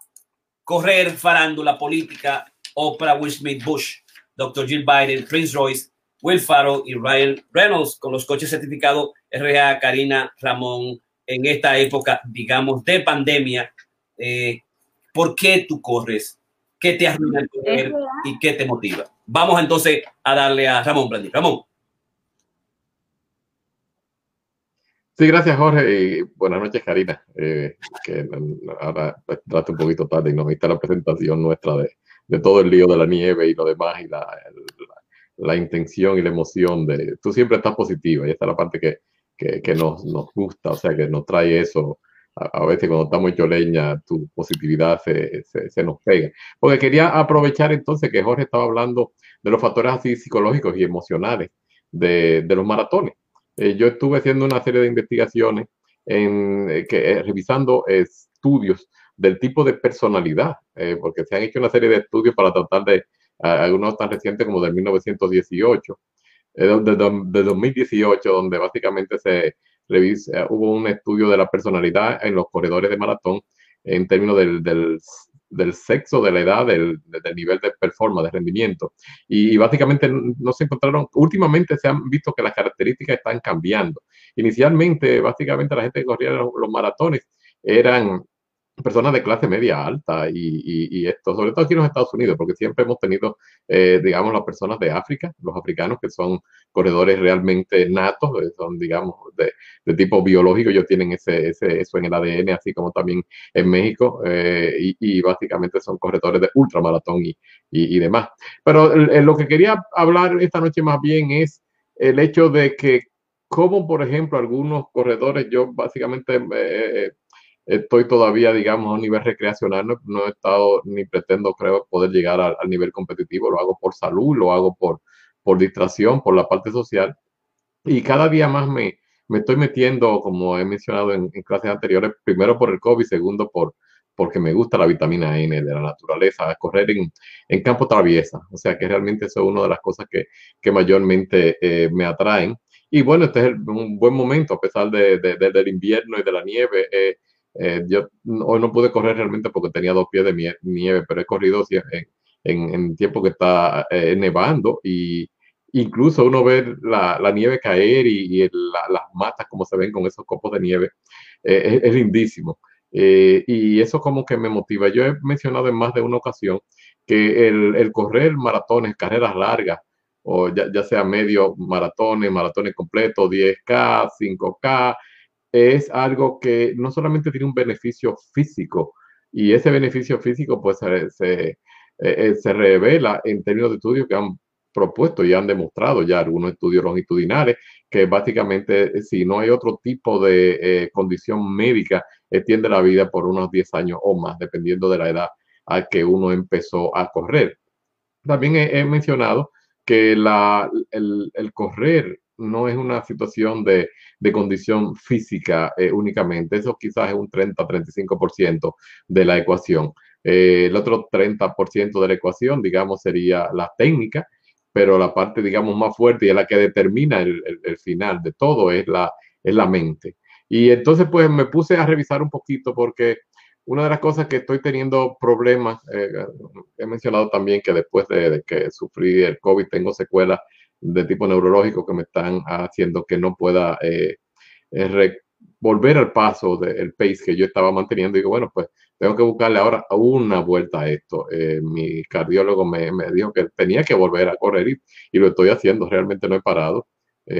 correr, farándula, política, Oprah, Will Smith, Bush, Dr. Jill Biden, Prince Royce, Will Farrell y Ryan Reynolds con los coches certificados RA, Karina Ramón en esta época, digamos, de pandemia. Eh, ¿Por qué tú corres? ¿Qué te arruina el correr y qué te motiva? Vamos entonces a darle a Ramón Brandi. Ramón. Sí, gracias Jorge y buenas noches Karina, eh, que ahora trate un poquito tarde y nos viste la presentación nuestra de, de, todo el lío de la nieve y lo demás y la, la, la, intención y la emoción de... Tú siempre estás positiva y esta es la parte que, que, que nos, nos, gusta, o sea, que nos trae eso. A, a veces cuando estamos hecho leña, tu positividad se, se, se, nos pega. Porque quería aprovechar entonces que Jorge estaba hablando de los factores así psicológicos y emocionales de, de los maratones eh, yo estuve haciendo una serie de investigaciones en, eh, que, eh, revisando estudios del tipo de personalidad, porque se han hecho una serie de estudios para tratar de, algunos tan recientes como del 1918, de, de, de, 2018, donde básicamente se revisa, hubo un estudio de la personalidad en los corredores de maratón en términos del, del del sexo, de la edad, del, del nivel de performance, de rendimiento. Y, y, básicamente no se encontraron, últimamente se han visto que las características están cambiando. Inicialmente, básicamente la gente que corría los, los maratones eran personas de clase media alta y, esto, sobre todo aquí en los Estados Unidos, porque siempre hemos tenido, eh, digamos, las personas de África, los africanos que son corredores realmente natos, eh, son, digamos, de, tipo biológico, ellos tienen ese, ese, eso en el ADN, así como también en México, eh, y, básicamente son corredores de ultramaratón y, y, demás. Pero lo que quería hablar esta noche más bien es el hecho de que como por ejemplo algunos corredores, yo básicamente estoy todavía, digamos, a un nivel recreacional, no, he estado ni pretendo, creo, poder llegar al, nivel competitivo, lo hago por salud, lo hago por, por distracción, por la parte social, y cada día más me, me estoy metiendo, como he mencionado en, clases anteriores, primero por el COVID, segundo por porque me gusta la vitamina N de la naturaleza, correr en, en campo traviesa, o sea que realmente eso es una de las cosas que, que mayormente eh, me atraen. Y bueno, este es un buen momento, a pesar de, del invierno y de la nieve. Eh, eh, yo hoy no pude correr realmente porque tenía dos pies de nieve, pero he corrido en, en, tiempo que está eh, nevando y incluso uno ve la, la nieve caer y, las matas como se ven con esos copos de nieve, eh, es, lindísimo. y eso como que me motiva. Yo he mencionado en más de una ocasión que el, el correr maratones, carreras largas, o ya, ya sea medio maratones, maratones completos, 10K, 5K, es algo que no solamente tiene un beneficio físico, y ese beneficio físico pues se, eh, eh, se, revela en términos de estudios que han propuesto y han demostrado ya algunos estudios longitudinales que básicamente eh, si no hay otro tipo de condición médica, extiende la vida por unos 10 años o más, dependiendo de la edad a que uno empezó a correr. También he, mencionado que la, el, el correr no es una situación de, condición física eh, únicamente, eso quizás es un 30-35% de la ecuación. Eh, el otro 30% de la ecuación, digamos, sería la técnica, pero la parte, digamos, más fuerte y es la que determina el, final de todo es la, es la mente. Y entonces, pues me puse a revisar un poquito porque una de las cosas que estoy teniendo problemas, eh, he mencionado también que después de, de, que sufrí el COVID tengo secuelas de tipo neurológico que me están haciendo que no pueda eh, eh, volver al paso del pace que yo estaba manteniendo. Y digo, bueno, pues tengo que buscarle ahora una vuelta a esto. Eh, mi cardiólogo me, me, dijo que tenía que volver a correr y, lo estoy haciendo, realmente no he parado.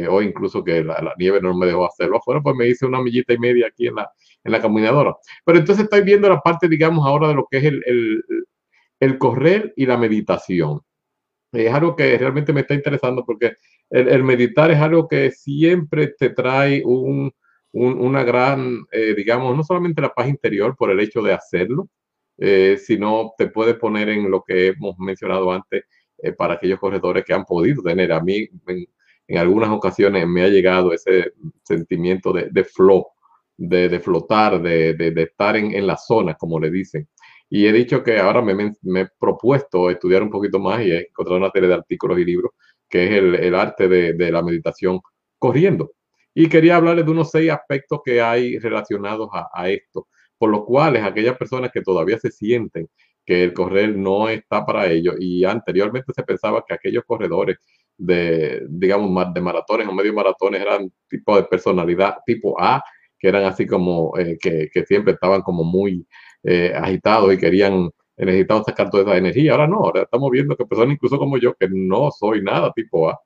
o incluso que la, nieve no me dejó hacerlo afuera, pues me hice una millita y media aquí en la, en la caminadora. Pero entonces estoy viendo la parte, digamos, ahora de lo que es el, el correr y la meditación es algo que realmente me está interesando porque el, meditar es algo que siempre te trae un, una gran, eh, digamos, no solamente la paz interior por el hecho de hacerlo, eh, sino te puede poner en lo que hemos mencionado antes eh, para aquellos corredores que han podido tener. A mí en, algunas ocasiones me ha llegado ese sentimiento de, de flow, de, de flotar, de, de estar en, en, la zona, como le dicen. Y he dicho que ahora me, me, he propuesto estudiar un poquito más y he encontrado una serie de artículos y libros que es el, el arte de, de, la meditación corriendo. Y quería hablarles de unos seis aspectos que hay relacionados a, a esto, por los cuales aquellas personas que todavía se sienten que el correr no está para ellos y anteriormente se pensaba que aquellos corredores de, digamos, de maratones o medio maratones eran tipo de personalidad tipo A, que eran así como, eh, que, que, siempre estaban como muy eh, agitados y querían, necesitaban sacar toda esa energía. Ahora no, ahora estamos viendo que personas incluso como yo, que no soy nada tipo A,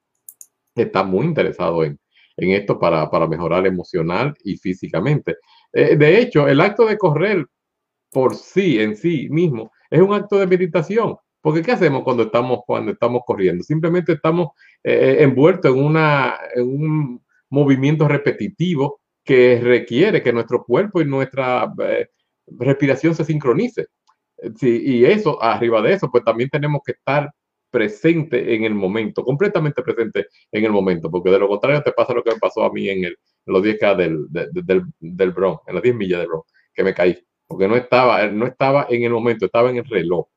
están muy interesados en, en esto para, para, mejorar emocional y físicamente. Eh, de hecho, el acto de correr por sí, en sí mismo, es un acto de meditación. Porque ¿qué hacemos cuando estamos, cuando estamos corriendo? Simplemente estamos eh, envueltos en, una, en un movimiento repetitivo que requiere que nuestro cuerpo y nuestra respiración se sincronice. Sí, y eso, arriba de eso, pues también tenemos que estar presente en el momento, completamente presente en el momento, porque de lo contrario te pasa lo que me pasó a mí en, el, los 10K del, del, del Bronx, en las 10 millas del Bronx, que me caí, porque no estaba, no estaba en el momento, estaba en el reloj.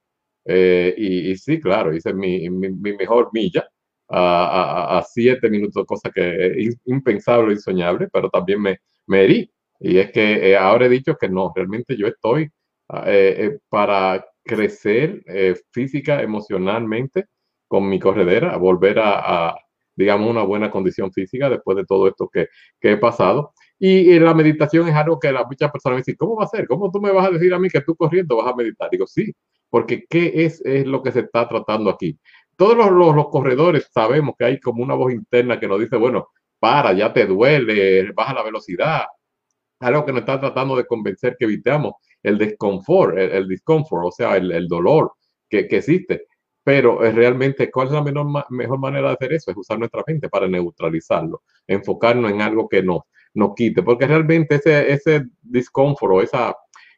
Eh, y, sí, claro, hice mi, mi, mi mejor milla a, a, a, siete minutos, cosa que es impensable, insoñable, pero también me, me herí y es que eh, ahora he dicho que no, realmente yo estoy ah, eh, eh, para crecer física, emocionalmente con mi corredera, a volver a, digamos, una buena condición física después de todo esto que, que he pasado. Y, la meditación es algo que la, muchas personas me dicen, ¿cómo va a ser? ¿Cómo tú me vas a decir a mí que tú corriendo vas a meditar? Digo, sí, porque ¿qué es, es lo que se está tratando aquí? Todos los, los, corredores sabemos que hay como una voz interna que nos dice, bueno, para, ya te duele, baja la velocidad. Algo que nos está tratando de convencer que evitemos el desconfort, el, el discomfort, o sea, el, dolor que, que, existe. Pero es realmente, ¿cuál es la menor, mejor manera de hacer eso? Es usar nuestra mente para neutralizarlo, enfocarnos en algo que nos, nos quite, porque realmente ese, ese discomfort esa,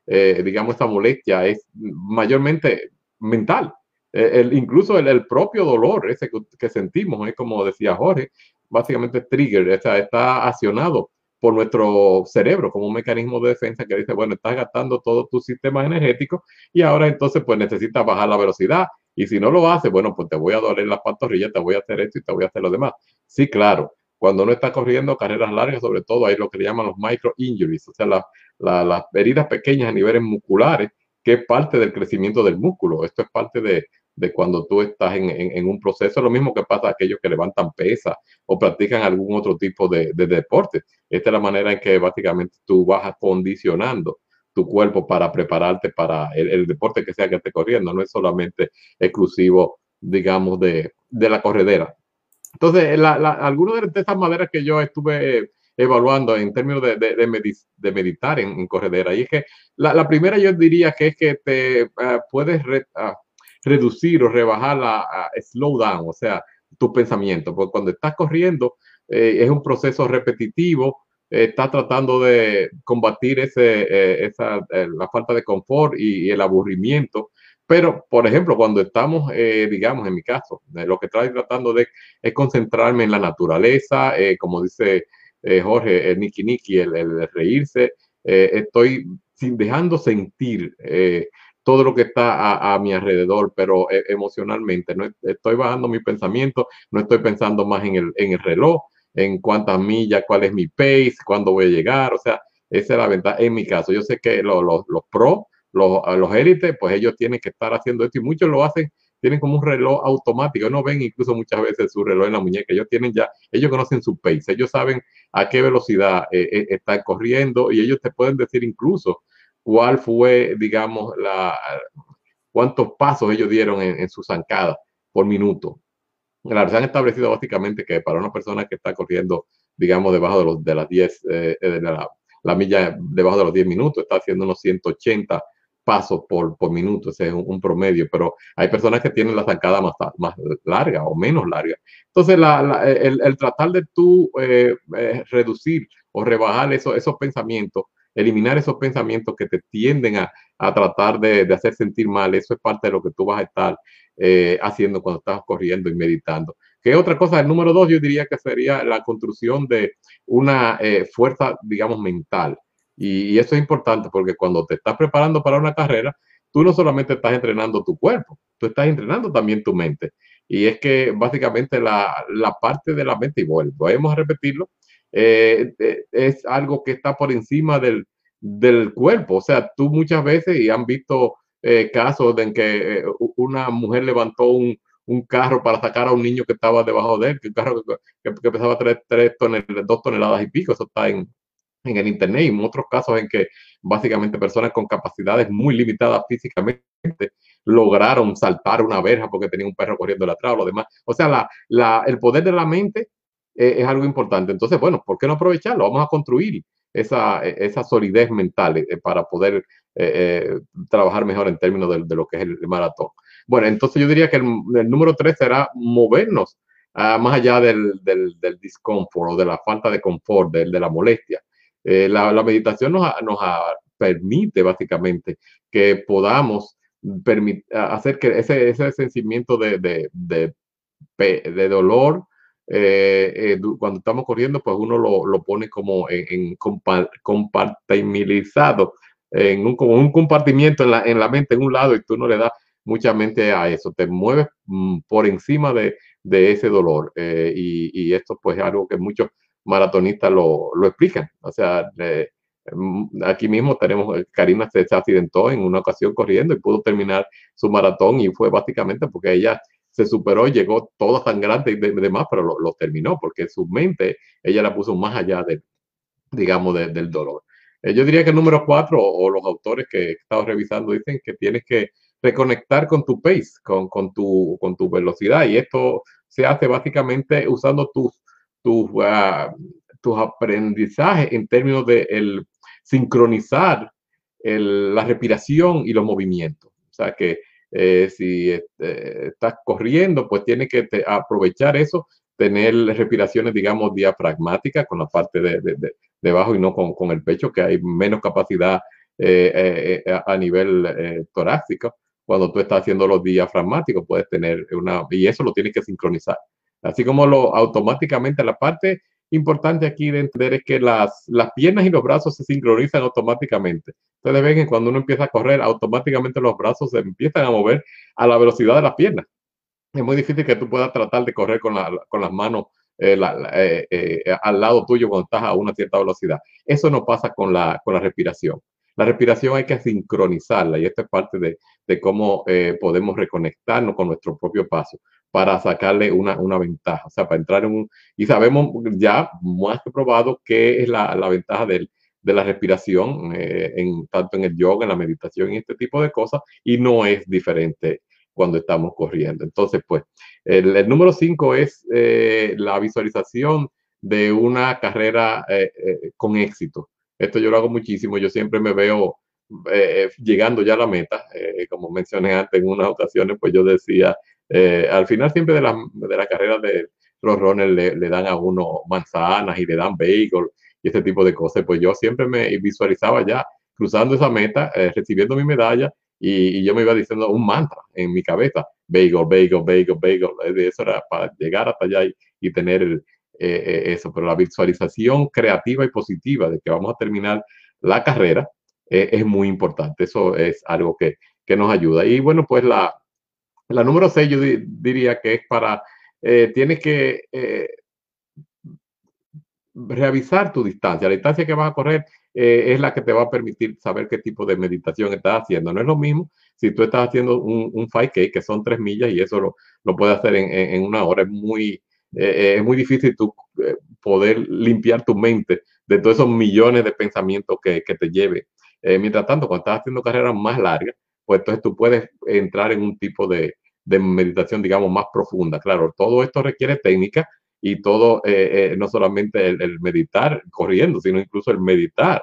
eh, digamos, esa molestia es mayormente mental. Eh, el, incluso el, propio dolor ese que, sentimos, es como decía Jorge, básicamente trigger, o sea, está accionado por nuestro cerebro como un mecanismo de defensa que dice, bueno, estás gastando todo tu sistema energético y ahora entonces pues necesitas bajar la velocidad y si no lo haces, bueno, pues te voy a doler las pantorrillas, te voy a hacer esto y te voy a hacer lo demás. Sí, claro, cuando uno está corriendo carreras largas, sobre todo hay lo que le llaman los micro injuries, o sea, las heridas pequeñas a niveles musculares, que es parte del crecimiento del músculo. Esto es parte de, de cuando tú estás en, en, un proceso, lo mismo que pasa a aquellos que levantan pesas o practican algún otro tipo de, de, deporte. Esta es la manera en que básicamente tú vas acondicionando tu cuerpo para prepararte para el, deporte que sea que esté corriendo, no es solamente exclusivo, digamos, de, de la corredera. Entonces, la, algunas de estas maneras que yo estuve evaluando en términos de, de, meditar en, corredera, y es que la, primera yo diría que es que te uh, puedes uh, reducir o rebajar la uh, slow o sea, tu pensamiento, porque cuando estás corriendo eh, es un proceso repetitivo, estás tratando de combatir ese, eh, esa, eh, la falta de confort y, el aburrimiento, pero, por ejemplo, cuando estamos, eh, digamos, en mi caso, lo que estoy tratando de es concentrarme en la naturaleza, como dice Jorge, el niki niki, el, reírse, estoy sin, dejando sentir todo lo que está a, a mi alrededor, pero emocionalmente, no estoy bajando mi pensamiento, no estoy pensando más en el, en el reloj, en cuántas millas, cuál es mi pace, cuándo voy a llegar, o sea, esa es la ventaja en mi caso. Yo sé que lo, lo, los pros los, los élites, pues ellos tienen que estar haciendo esto y muchos lo hacen, tienen como un reloj automático, no ven incluso muchas veces su reloj en la muñeca, ellos tienen ya, ellos conocen su pace, ellos saben a qué velocidad eh, eh, están corriendo y ellos te pueden decir incluso cuál fue, digamos, la, cuántos pasos ellos dieron en, en su zancada por minuto. Claro, se han establecido básicamente que para una persona que está corriendo, digamos, debajo de, los, de las 10, eh, de la, la, milla debajo de los 10 minutos, está haciendo unos 180 pasos por, minuto, ese es un, promedio, pero hay personas que tienen la zancada más, larga o menos larga. Entonces, el, tratar de tú eh, eh, reducir o rebajar eso, esos pensamientos, eliminar esos pensamientos que te tienden a, tratar de, hacer sentir mal, eso es parte de lo que tú vas a estar eh, haciendo cuando estás corriendo y meditando. ¿Qué otra cosa? El número dos, yo diría que sería la construcción de una eh, fuerza, digamos, mental. Y, y, eso es importante porque cuando te estás preparando para una carrera, tú no solamente estás entrenando tu cuerpo, tú estás entrenando también tu mente. Y es que básicamente la, la parte de la mente, y volvemos a repetirlo, eh, eh, es algo que está por encima del, del, cuerpo. O sea, tú muchas veces, y han visto eh, casos en que eh, una mujer levantó un, un, carro para sacar a un niño que estaba debajo de él, que un carro que, que, pesaba tres, tres toneladas, dos toneladas y pico, eso está en, en el Internet y en otros casos en que básicamente personas con capacidades muy limitadas físicamente lograron saltar una verja porque tenía un perro corriendo atrás o lo demás. O sea, la, la, el poder de la mente eh, es algo importante. Entonces, bueno, ¿por qué no aprovecharlo? Vamos a construir esa, esa solidez mental eh, para poder eh, eh, trabajar mejor en términos de, lo que es el, maratón. Bueno, entonces yo diría que el, número tres será movernos uh, más allá del, del, del discomfort o de la falta de confort, de, de la molestia. Eh, la, meditación nos, nos permite básicamente que podamos permit, hacer que ese, ese sentimiento de, de, de, dolor, cuando estamos corriendo, pues uno lo, lo pone como en, en en un, un compartimiento en la, en la mente en un lado y tú no le das mucha mente a eso, te mueves mm, por encima de, de ese dolor eh, y, y, esto pues es algo que muchos maratonistas lo, lo explican. O sea, eh, aquí mismo tenemos, eh, Karina se, accidentó en una ocasión corriendo y pudo terminar su maratón y fue básicamente porque ella se superó y llegó toda sangrante y demás, pero lo, lo, terminó porque su mente, ella la puso más allá de, digamos, del dolor. Eh, yo diría que el número cuatro, o, los autores que he estado revisando, dicen que tienes que reconectar con tu pace, con, con, tu, con tu velocidad, y esto se hace básicamente usando tus, tus, uh, tus aprendizajes en términos de el sincronizar el, la respiración y los movimientos. O sea que eh, si este, estás corriendo, pues tienes que aprovechar eso, tener respiraciones, digamos, diafragmáticas con la parte de y no con, con, el pecho, que hay menos capacidad eh, eh, a nivel torácico. Cuando tú estás haciendo los diafragmáticos, puedes tener una, y eso lo tienes que sincronizar. Así como lo automáticamente la parte importante aquí de entender es que las, las piernas y los brazos se sincronizan automáticamente. Ustedes ven que cuando uno empieza a correr, automáticamente los brazos se empiezan a mover a la velocidad de las piernas. Es muy difícil que tú puedas tratar de correr con, con las manos eh, eh, eh, al lado tuyo cuando estás a una cierta velocidad. Eso no pasa con la, con la respiración. La respiración hay que sincronizarla y esto es parte de, de cómo podemos reconectarnos con nuestro propio paso para sacarle una, una, ventaja, o sea, para entrar en un... Y sabemos ya, más que probado, qué es la, la ventaja del, de la respiración, en, tanto en el yoga, en la meditación y este tipo de cosas, y no es diferente cuando estamos corriendo. Entonces, pues, el, número cinco es eh, la visualización de una carrera eh, con éxito. Esto yo lo hago muchísimo, yo siempre me veo llegando ya a la meta, como mencioné antes en unas ocasiones, pues yo decía, eh, al final siempre de la, de la carrera de los runners le, le, dan a uno manzanas y le dan bagel y este tipo de cosas. Pues yo siempre me visualizaba ya cruzando esa meta, eh, recibiendo mi medalla y, yo me iba diciendo un mantra en mi cabeza, bagel, bagel, bagel, bagel. Eso era para llegar hasta allá y, y tener eh, eso. Pero la visualización creativa y positiva de que vamos a terminar la carrera es muy importante. Eso es algo que, que nos ayuda. Y bueno, pues la, la número 6 yo diría que es para, eh, tienes que eh, revisar tu distancia. La distancia que vas a correr eh, es la que te va a permitir saber qué tipo de meditación estás haciendo. No es lo mismo si tú estás haciendo un, un 5K, que son tres millas, y eso lo, lo puedes hacer en, en, una hora. Es muy, es muy difícil tú poder limpiar tu mente de todos esos millones de pensamientos que, que te lleve. mientras tanto, cuando estás haciendo carreras más largas, pues entonces tú puedes entrar en un tipo de, de meditación, digamos, más profunda. Claro, todo esto requiere técnica y todo, eh, eh, no solamente el, meditar corriendo, sino incluso el meditar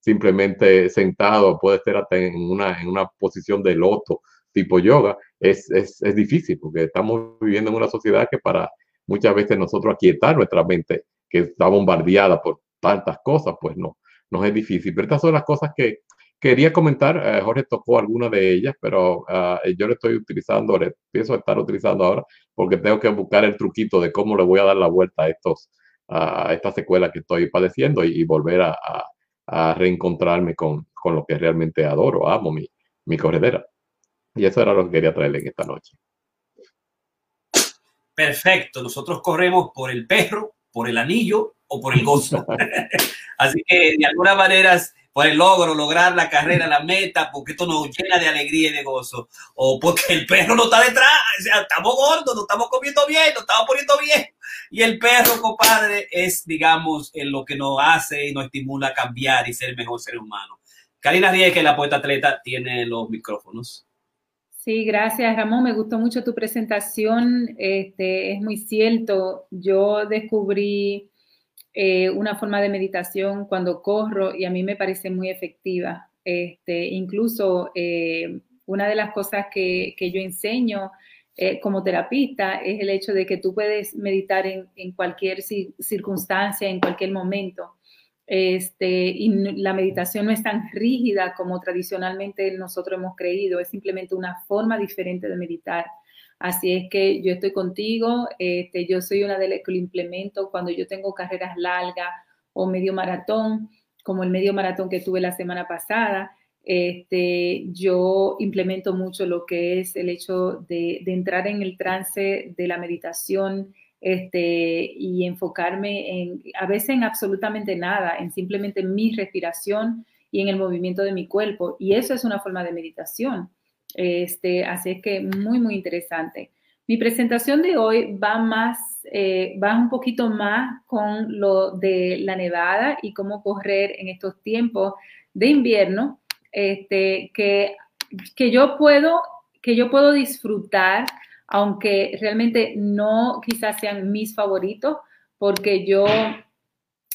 simplemente sentado, puede estar hasta en una, en una posición de loto tipo yoga, es, es, es difícil porque estamos viviendo en una sociedad que para muchas veces nosotros aquietar nuestra mente, que está bombardeada por tantas cosas, pues no, nos es difícil. Pero estas son las cosas que, Quería comentar, eh, Jorge tocó alguna de ellas, pero uh, yo le estoy utilizando, le pienso estar utilizando ahora, porque tengo que buscar el truquito de cómo le voy a dar la vuelta a, estos, a esta secuela que estoy padeciendo y, y volver a, a, a reencontrarme con, con, lo que realmente adoro, amo mi, mi corredera. Y eso era lo que quería traerle en esta noche. Perfecto, nosotros corremos por el perro, por el anillo o por el gozo. [laughs] Así que de alguna manera por el logro, lograr la carrera, la meta, porque esto nos llena de alegría y de gozo, o porque el perro no está detrás, o sea, estamos gordos, no estamos comiendo bien, nos estamos poniendo bien. Y el perro, compadre, es, digamos, en lo que nos hace y nos estimula a cambiar y ser mejor ser humano. Karina Rieke, la poeta atleta, tiene los micrófonos. Sí, gracias Ramón, me gustó mucho tu presentación, este, es muy cierto, yo descubrí eh, una forma de meditación cuando corro y a mí me parece muy efectiva. Este, incluso eh, una de las cosas que, que yo enseño eh, como terapista es el hecho de que tú puedes meditar en, en cualquier circunstancia, en cualquier momento. Este, y la meditación no es tan rígida como tradicionalmente nosotros hemos creído, es simplemente una forma diferente de meditar. Así es que yo estoy contigo, este, yo soy una de las que lo implemento cuando yo tengo carreras largas o medio maratón, como el medio maratón que tuve la semana pasada. Este, yo implemento mucho lo que es el hecho de, entrar en el trance de la meditación este, y enfocarme en, a veces en absolutamente nada, en simplemente mi respiración y en el movimiento de mi cuerpo. Y eso es una forma de meditación. Este, así es que muy, muy interesante. Mi presentación de hoy va más, eh, va un poquito más con lo de la nevada y cómo correr en estos tiempos de invierno, este, que, que yo puedo, que yo puedo disfrutar, aunque realmente no quizás sean mis favoritos, porque yo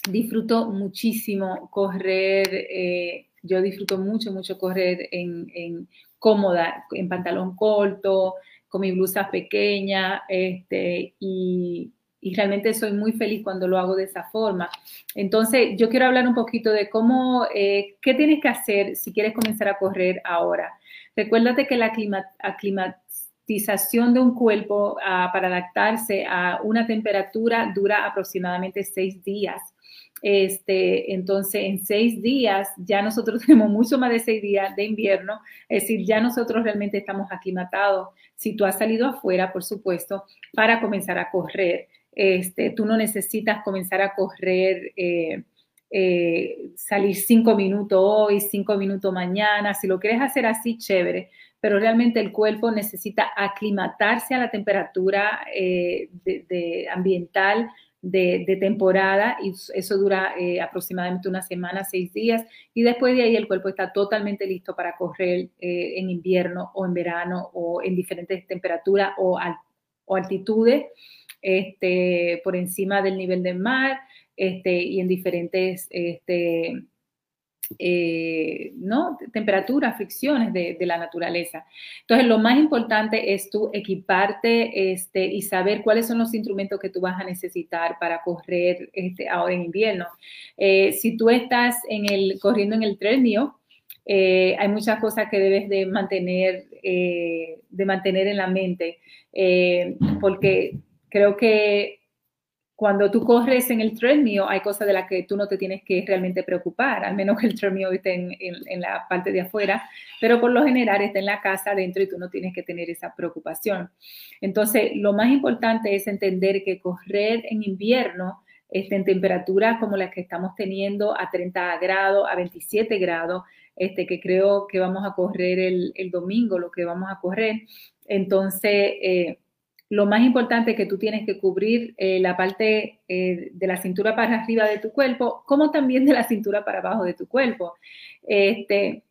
disfruto muchísimo correr, eh, yo disfruto mucho, mucho correr en cómoda, en pantalón corto, con mi blusa pequeña, este, y, y, realmente soy muy feliz cuando lo hago de esa forma. Entonces, yo quiero hablar un poquito de cómo, eh, qué tienes que hacer si quieres comenzar a correr ahora. Recuérdate que la aclimatización de un cuerpo uh, para adaptarse a una temperatura dura aproximadamente seis días. Este, entonces, en seis días, ya nosotros [laughs] tenemos mucho más de seis días de invierno, es decir, ya nosotros realmente estamos aclimatados. Si tú has salido afuera, por supuesto, para comenzar a correr, este, tú no necesitas comenzar a correr. Eh, eh, salir cinco minutos hoy, cinco minutos mañana, si lo quieres hacer así, chévere, pero realmente el cuerpo necesita aclimatarse a la temperatura eh, ambiental de, temporada y eso dura eh, aproximadamente una semana, seis días y después de ahí el cuerpo está totalmente listo para correr eh, en invierno o en verano o en diferentes temperaturas o, o altitudes este, por encima del nivel del mar este, y en diferentes este, eh, ¿no? temperaturas, fricciones de, la naturaleza. Entonces, lo más importante es tú equiparte este, y saber cuáles son los instrumentos que tú vas a necesitar para correr este, ahora en invierno. Eh, si tú estás en el, corriendo en el mío, eh, hay muchas cosas que debes de mantener, de mantener en la mente, porque creo que cuando tú corres en el treadmill, hay cosas de las que tú no te tienes que realmente preocupar, al menos que el treadmill esté en, en, la parte de afuera, pero por lo general está en la casa adentro y tú no tienes que tener esa preocupación. Entonces, lo más importante es entender que correr en invierno este, en temperaturas como las que estamos teniendo a 30 grados, a 27 grados, este, que creo que vamos a correr el, domingo, lo que vamos a correr. Entonces, eh, lo más importante es que tú tienes que cubrir eh, la parte eh, de la cintura para arriba de tu cuerpo, como también de la cintura para abajo de tu cuerpo. Este,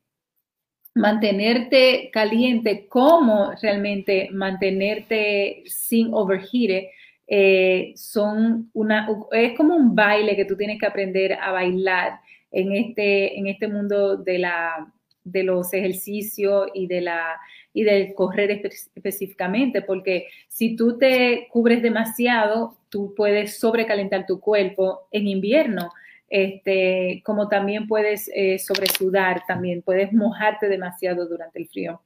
mantenerte caliente, como realmente mantenerte sin overheat, eh, son una, es como un baile que tú tienes que aprender a bailar en este, en este mundo de, la, de los ejercicios y de la y del correr específicamente, porque si tú te cubres demasiado, tú puedes sobrecalentar tu cuerpo en invierno. Este, como también puedes eh, sobresudar, también puedes mojarte demasiado durante el frío.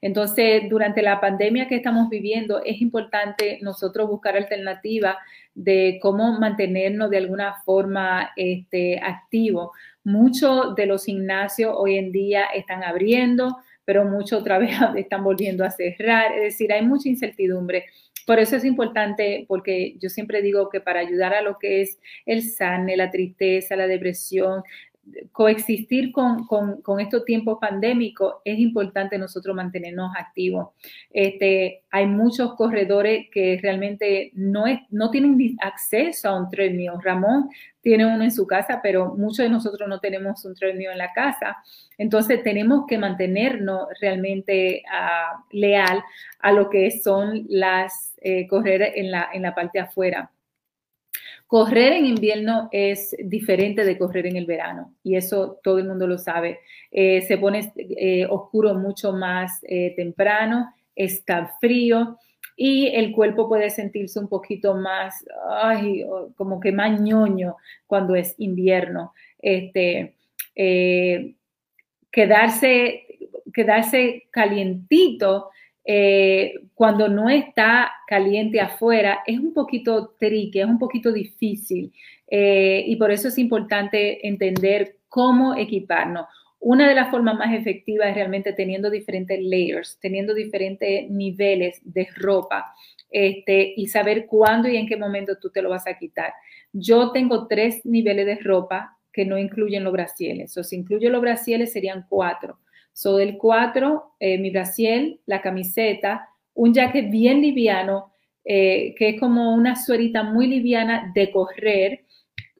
Entonces, durante la pandemia que estamos viviendo, es importante nosotros buscar alternativas de cómo mantenernos de alguna forma este, activos. Muchos de los gimnasios hoy en día están abriendo, pero muchos otra vez [laughs] están volviendo a cerrar. Es decir, hay mucha incertidumbre. Por eso es importante, porque yo siempre digo que para ayudar a lo que es el SANE, la tristeza, la depresión, coexistir con, con, estos tiempos pandémicos, es importante nosotros mantenernos activos. Este, hay muchos corredores que realmente no, es, no tienen acceso a un treadmill. Ramón tiene uno en su casa, pero muchos de nosotros no tenemos un treadmill en la casa. Entonces tenemos que mantenernos realmente uh, leal a lo que son las eh, correr en la, en la parte afuera. Correr en invierno es diferente de correr en el verano y eso todo el mundo lo sabe. Eh, se pone eh, oscuro mucho más eh, temprano, está frío y el cuerpo puede sentirse un poquito más, ay, como que más ñoño cuando es invierno. Este, quedarse, quedarse calientito eh, cuando no está caliente afuera, es un poquito tricky, es un poquito difícil. Eh, y por eso es importante entender cómo equiparnos. Una de las formas más efectivas es realmente teniendo diferentes layers, teniendo diferentes niveles de ropa este, y saber cuándo y en qué momento tú te lo vas a quitar. Yo tengo tres niveles de ropa que no incluyen los brasieles. O si incluyo los brasieles serían cuatro. So del 4, eh, mi brasiel, la camiseta, un jacket bien liviano, eh, que es como una suerita muy liviana de correr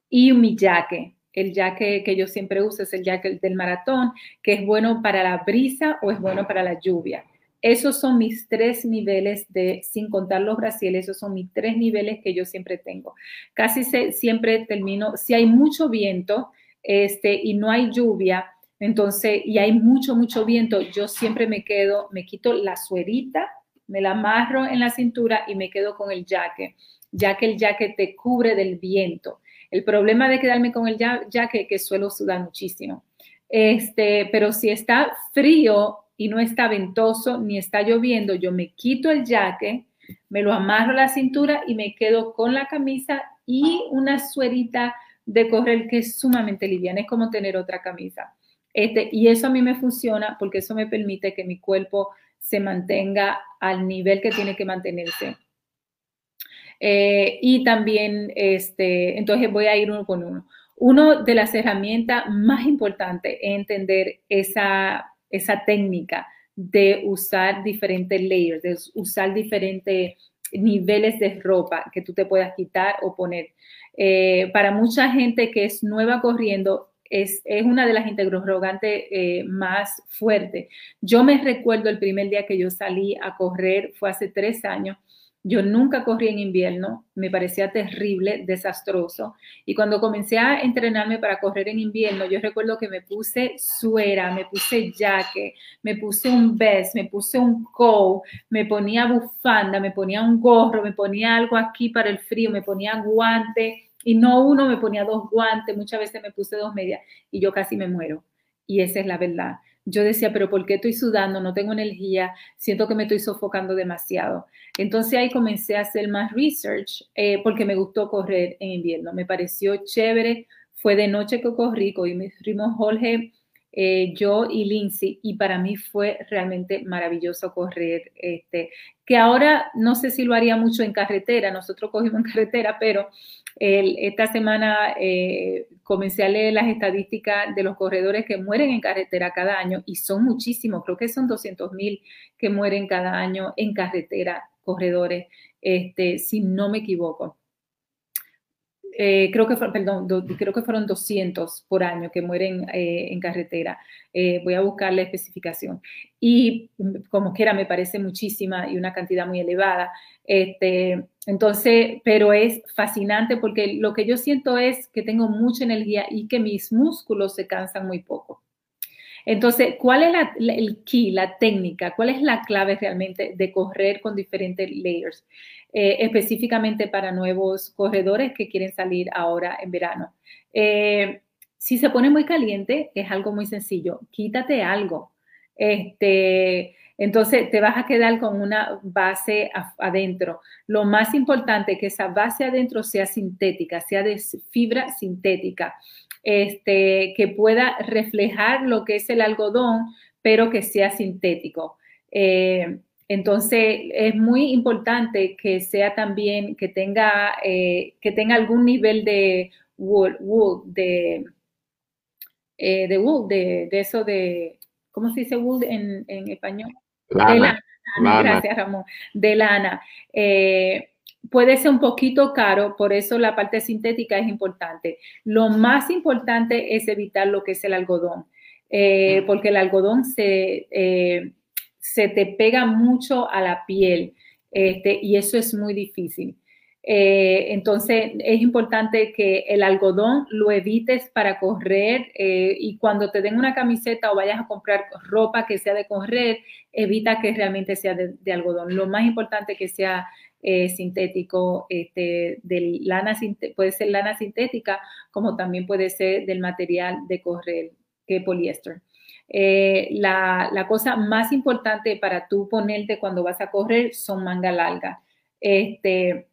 y mi jaque. El jaque que yo siempre uso es el jaque del maratón, que es bueno para la brisa o es bueno para la lluvia. Esos son mis tres niveles de, sin contar los brasiles, esos son mis tres niveles que yo siempre tengo. Casi siempre termino, si hay mucho viento este, y no hay lluvia, entonces, y hay mucho, mucho viento, yo siempre me quedo, me quito la suerita, me la amarro en la cintura y me quedo con el jaque, ya que el jaque te cubre del viento. El problema de quedarme con el jaque es que suelo sudar muchísimo. Este, pero si está frío y no está ventoso ni está lloviendo, yo me quito el jaque, me lo amarro a la cintura y me quedo con la camisa y una suerita de correr que es sumamente liviana, es como tener otra camisa. Este, y eso a mí me funciona porque eso me permite que mi cuerpo se mantenga al nivel que tiene que mantenerse. Eh, y también, este, entonces voy a ir uno con uno. Una de las herramientas más importantes es entender esa esa técnica de usar diferentes layers, de usar diferentes niveles de ropa que tú te puedas quitar o poner. Eh, para mucha gente que es nueva corriendo, es, es una de las interrogantes eh, más fuertes. Yo me recuerdo el primer día que yo salí a correr, fue hace tres años, yo nunca corrí en invierno, me parecía terrible, desastroso. Y cuando comencé a entrenarme para correr en invierno, yo recuerdo que me puse suera, me puse jaque, me puse un vest, me puse un coat, me ponía bufanda, me ponía un gorro, me ponía algo aquí para el frío, me ponía guante y no uno, me ponía dos guantes, muchas veces me puse dos medias y yo casi me muero. Y esa es la verdad yo decía, pero ¿por qué estoy sudando? No tengo energía, siento que me estoy sofocando demasiado. Entonces ahí comencé a hacer más research eh, porque me gustó correr en invierno, me pareció chévere. Fue de noche que corrí con mi primo Jorge, eh, yo y Lindsay, y para mí fue realmente maravilloso correr. Este, que ahora no sé si lo haría mucho en carretera, nosotros cogimos en carretera, pero esta semana eh, comencé a leer las estadísticas de los corredores que mueren en carretera cada año y son muchísimos, creo que son 200 mil que mueren cada año en carretera, corredores, este, si no me equivoco. Eh, creo que perdón, creo que fueron 200 por año que mueren eh, en carretera. voy a buscar la especificación. Y como quiera, me parece muchísima y una cantidad muy elevada. Este, entonces, pero es fascinante porque lo que yo siento es que tengo mucha energía y que mis músculos se cansan muy poco. Entonces, ¿cuál es el key, la técnica? ¿Cuál es la clave realmente de correr con diferentes layers? Eh, específicamente para nuevos corredores que quieren salir ahora en verano. Eh, si se pone muy caliente, es algo muy sencillo. Quítate algo. Este, entonces te vas a quedar con una base adentro. Lo más importante es que esa base adentro sea sintética, sea de fibra sintética, este, que pueda reflejar lo que es el algodón, pero que sea sintético. Eh, entonces es muy importante que sea también, que tenga, eh, que tenga algún nivel de wool, de, eh, de wool, de, eso de, ¿cómo se dice wool en español? De lana. Gracias, Ramón. De lana. Eh, puede ser un poquito caro, por eso la parte sintética es importante. Lo más importante es evitar lo que es el algodón, porque el algodón se, se te pega mucho a la piel este, y eso es muy difícil. Eh, entonces es importante que el algodón lo evites para correr eh, y cuando te den una camiseta o vayas a comprar ropa que sea de correr, evita que realmente sea de, algodón. Lo más importante que sea eh, sintético, este, de lana, puede ser lana sintética como también puede ser del material de correr, que es poliéster. La, la, cosa más importante para tú ponerte cuando vas a correr son manga larga. Este,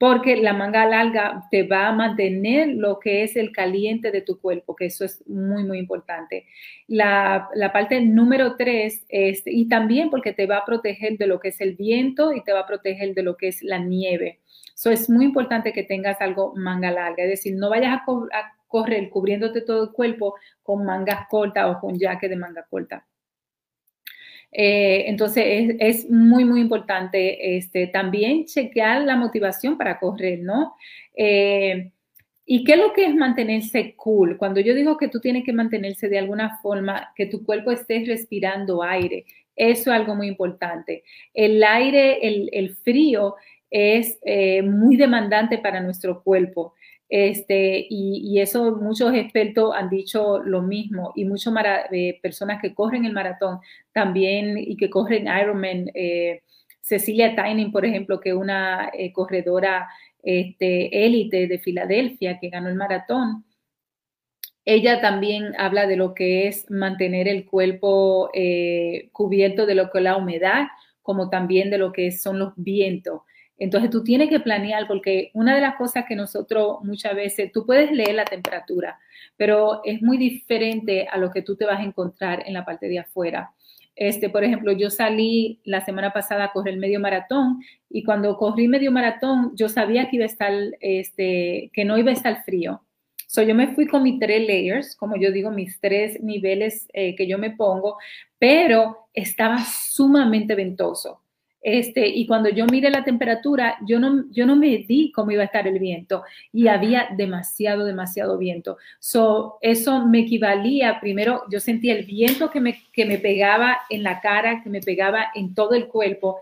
porque la manga larga te va a mantener lo que es el caliente de tu cuerpo, que eso es muy, muy importante. La, parte número tres es, y también porque te va a proteger de lo que es el viento y te va a proteger de lo que es la nieve. Eso es muy importante que tengas algo manga larga, es decir, no vayas a, a correr cubriéndote todo el cuerpo con mangas cortas o con jaque de manga corta. Eh, entonces es, es, muy, muy importante este, también chequear la motivación para correr, ¿no? Eh, ¿Y qué es lo que es mantenerse cool? Cuando yo digo que tú tienes que mantenerse de alguna forma, que tu cuerpo esté respirando aire, eso es algo muy importante. El aire, el, el frío es eh, muy demandante para nuestro cuerpo. Este, y, eso muchos expertos han dicho lo mismo y muchas eh, personas que corren el maratón también y que corren Ironman, eh, Cecilia Tyning, por ejemplo, que es una eh, corredora este, élite de Filadelfia que ganó el maratón, ella también habla de lo que es mantener el cuerpo cubierto de lo que es la humedad, como también de lo que son los vientos. Entonces tú tienes que planear porque una de las cosas que nosotros muchas veces, tú puedes leer la temperatura, pero es muy diferente a lo que tú te vas a encontrar en la parte de afuera. Este, por ejemplo, yo salí la semana pasada a correr medio maratón y cuando corrí medio maratón yo sabía que iba a estar, este, no iba a estar frío. So, yo me fui con mis tres layers, como yo digo, mis tres niveles eh, que yo me pongo, pero estaba sumamente ventoso. Este, y cuando yo miré la temperatura, yo no, yo no me di cómo iba a estar el viento y había demasiado, demasiado viento. So, eso me equivalía, primero yo sentía el viento que me, que me pegaba en la cara, que me pegaba en todo el cuerpo,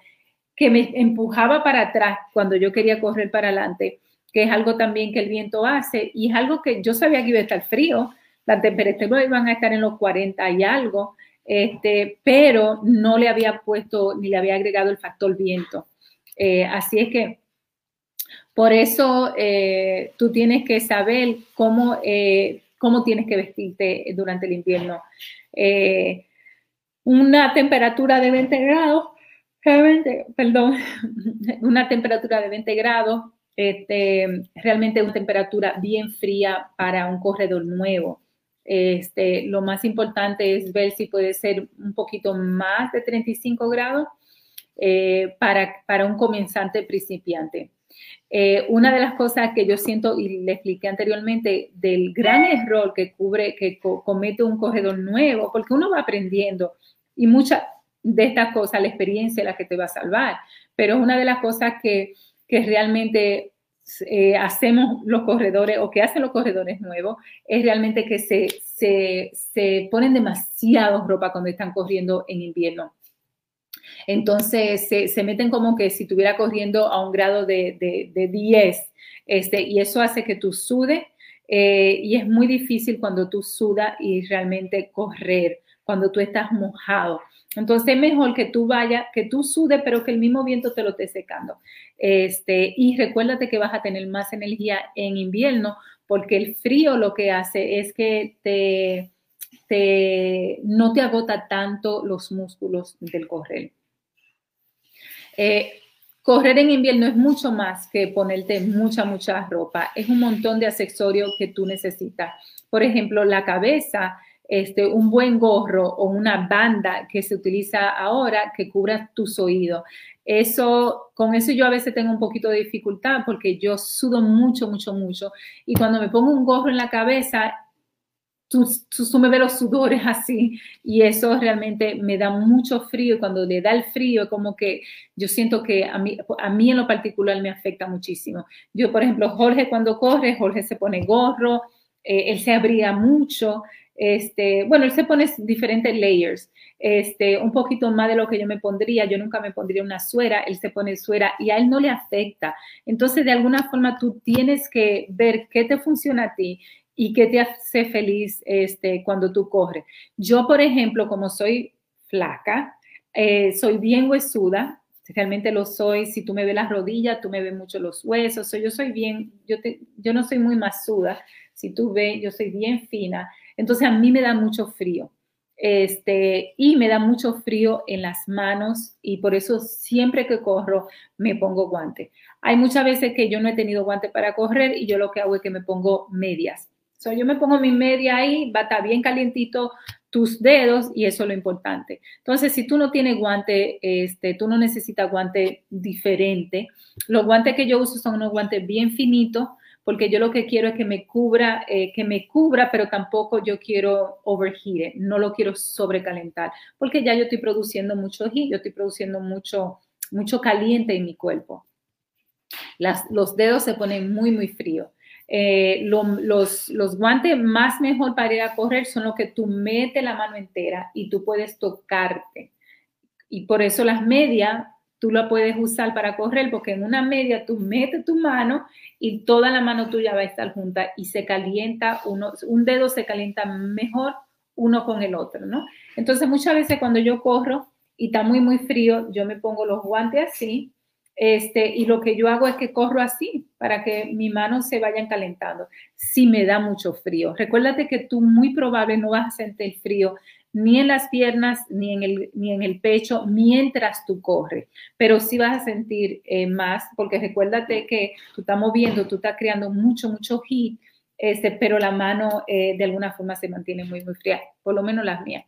que me empujaba para atrás cuando yo quería correr para adelante, que es algo también que el viento hace y es algo que yo sabía que iba a estar frío, la temperatura iban a estar en los 40 y algo, este, pero no le había puesto ni le había agregado el factor viento. Eh, así es que por eso eh, tú tienes que saber cómo, eh, cómo tienes que vestirte durante el invierno. una temperatura de 20 grados, perdón, [laughs] una temperatura de 20 grados, este, realmente una temperatura bien fría para un corredor nuevo. Este, lo más importante es ver si puede ser un poquito más de 35 grados eh, para, para, un comenzante principiante. Eh, una de las cosas que yo siento y le expliqué anteriormente del gran error que cubre, que comete un corredor nuevo, porque uno va aprendiendo y muchas de estas cosas, la experiencia es la que te va a salvar, pero una de las cosas que, que realmente eh, hacemos los corredores o que hacen los corredores nuevos es realmente que se, se, se ponen demasiado ropa cuando están corriendo en invierno. Entonces se, se, meten como que si estuviera corriendo a un grado de, de, de 10, este, y eso hace que tú sude, eh, y es muy difícil cuando tú sudas y realmente correr, cuando tú estás mojado. Entonces es mejor que tú vayas, que tú sudes, pero que el mismo viento te lo esté secando. Este, y recuérdate que vas a tener más energía en invierno, porque el frío lo que hace es que te, te no te agota tanto los músculos del correr. Eh, correr en invierno es mucho más que ponerte mucha, mucha ropa. Es un montón de accesorios que tú necesitas. Por ejemplo, la cabeza este, un buen gorro o una banda que se utiliza ahora que cubra tus oídos. Eso, con eso yo a veces tengo un poquito de dificultad porque yo sudo mucho, mucho, mucho. Y cuando me pongo un gorro en la cabeza, tú, me ves los sudores así y eso realmente me da mucho frío cuando le da el frío como que yo siento que a mí, a mí en lo particular me afecta muchísimo. Yo, por ejemplo, Jorge cuando corre, Jorge se pone gorro, eh, él se abriga mucho, este, bueno, él se pone diferentes layers, este, un poquito más de lo que yo me pondría. Yo nunca me pondría una suera, él se pone suera y a él no le afecta. Entonces, de alguna forma, tú tienes que ver qué te funciona a ti y qué te hace feliz este, cuando tú corres. Yo, por ejemplo, como soy flaca, eh, soy bien huesuda, realmente lo soy. Si tú me ves las rodillas, tú me ves mucho los huesos. yo soy bien, yo, yo no soy muy masuda. Si tú ves, yo soy bien fina. Entonces a mí me da mucho frío. Este, y me da mucho frío en las manos y por eso siempre que corro me pongo guante. Hay muchas veces que yo no he tenido guante para correr y yo lo que hago es que me pongo medias. So, yo me pongo mi media ahí, va a estar bien calientito tus dedos y eso es lo importante. Entonces, si tú no tienes guante, este, tú no necesitas guante diferente. Los guantes que yo uso son unos guantes bien finitos porque yo lo que quiero es que me cubra, eh, que me cubra, pero tampoco yo quiero overheat, no lo quiero sobrecalentar, porque ya yo estoy produciendo mucho heat, yo estoy produciendo mucho, mucho caliente en mi cuerpo. los dedos se ponen muy, muy fríos. Eh, los, guantes más mejor para ir a correr son los que tú metes la mano entera y tú puedes tocarte. Y por eso las medias tú la puedes usar para correr, porque en una media tú metes tu mano y toda la mano tuya va a estar junta y se calienta, uno, un dedo se calienta mejor uno con el otro, ¿no? Entonces muchas veces cuando yo corro y está muy, muy frío, yo me pongo los guantes así este, y lo que yo hago es que corro así para que mi mano se vayan calentando. Si me da mucho frío, recuérdate que tú muy probable no vas a sentir frío ni en las piernas ni en el, ni en el pecho mientras tú corres, pero sí vas a sentir eh, más porque recuérdate que tú estás moviendo, tú estás creando mucho, mucho heat, este, pero la mano eh, de alguna forma se mantiene muy, muy fría, por lo menos las mías.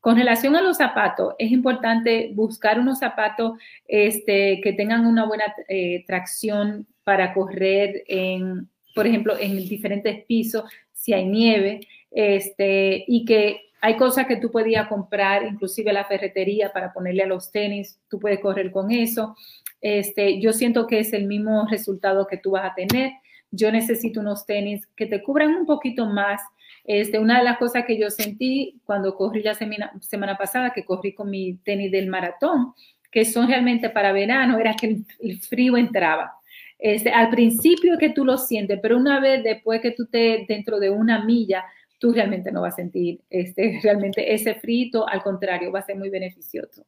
Con relación a los zapatos, es importante buscar unos zapatos este, que tengan una buena eh, tracción para correr en, por ejemplo, en diferentes pisos, si hay nieve, este, y que hay cosas que tú podías comprar, inclusive la ferretería para ponerle a los tenis, tú puedes correr con eso. Este, yo siento que es el mismo resultado que tú vas a tener. Yo necesito unos tenis que te cubran un poquito más este, una de las cosas que yo sentí cuando corrí la semana, semana pasada, que corrí con mi tenis del maratón, que son realmente para verano, era que el, frío entraba. Este, al principio que tú lo sientes, pero una vez después que tú estés dentro de una milla, tú realmente no vas a sentir este, [laughs] realmente ese frito, al contrario, va a ser muy beneficioso.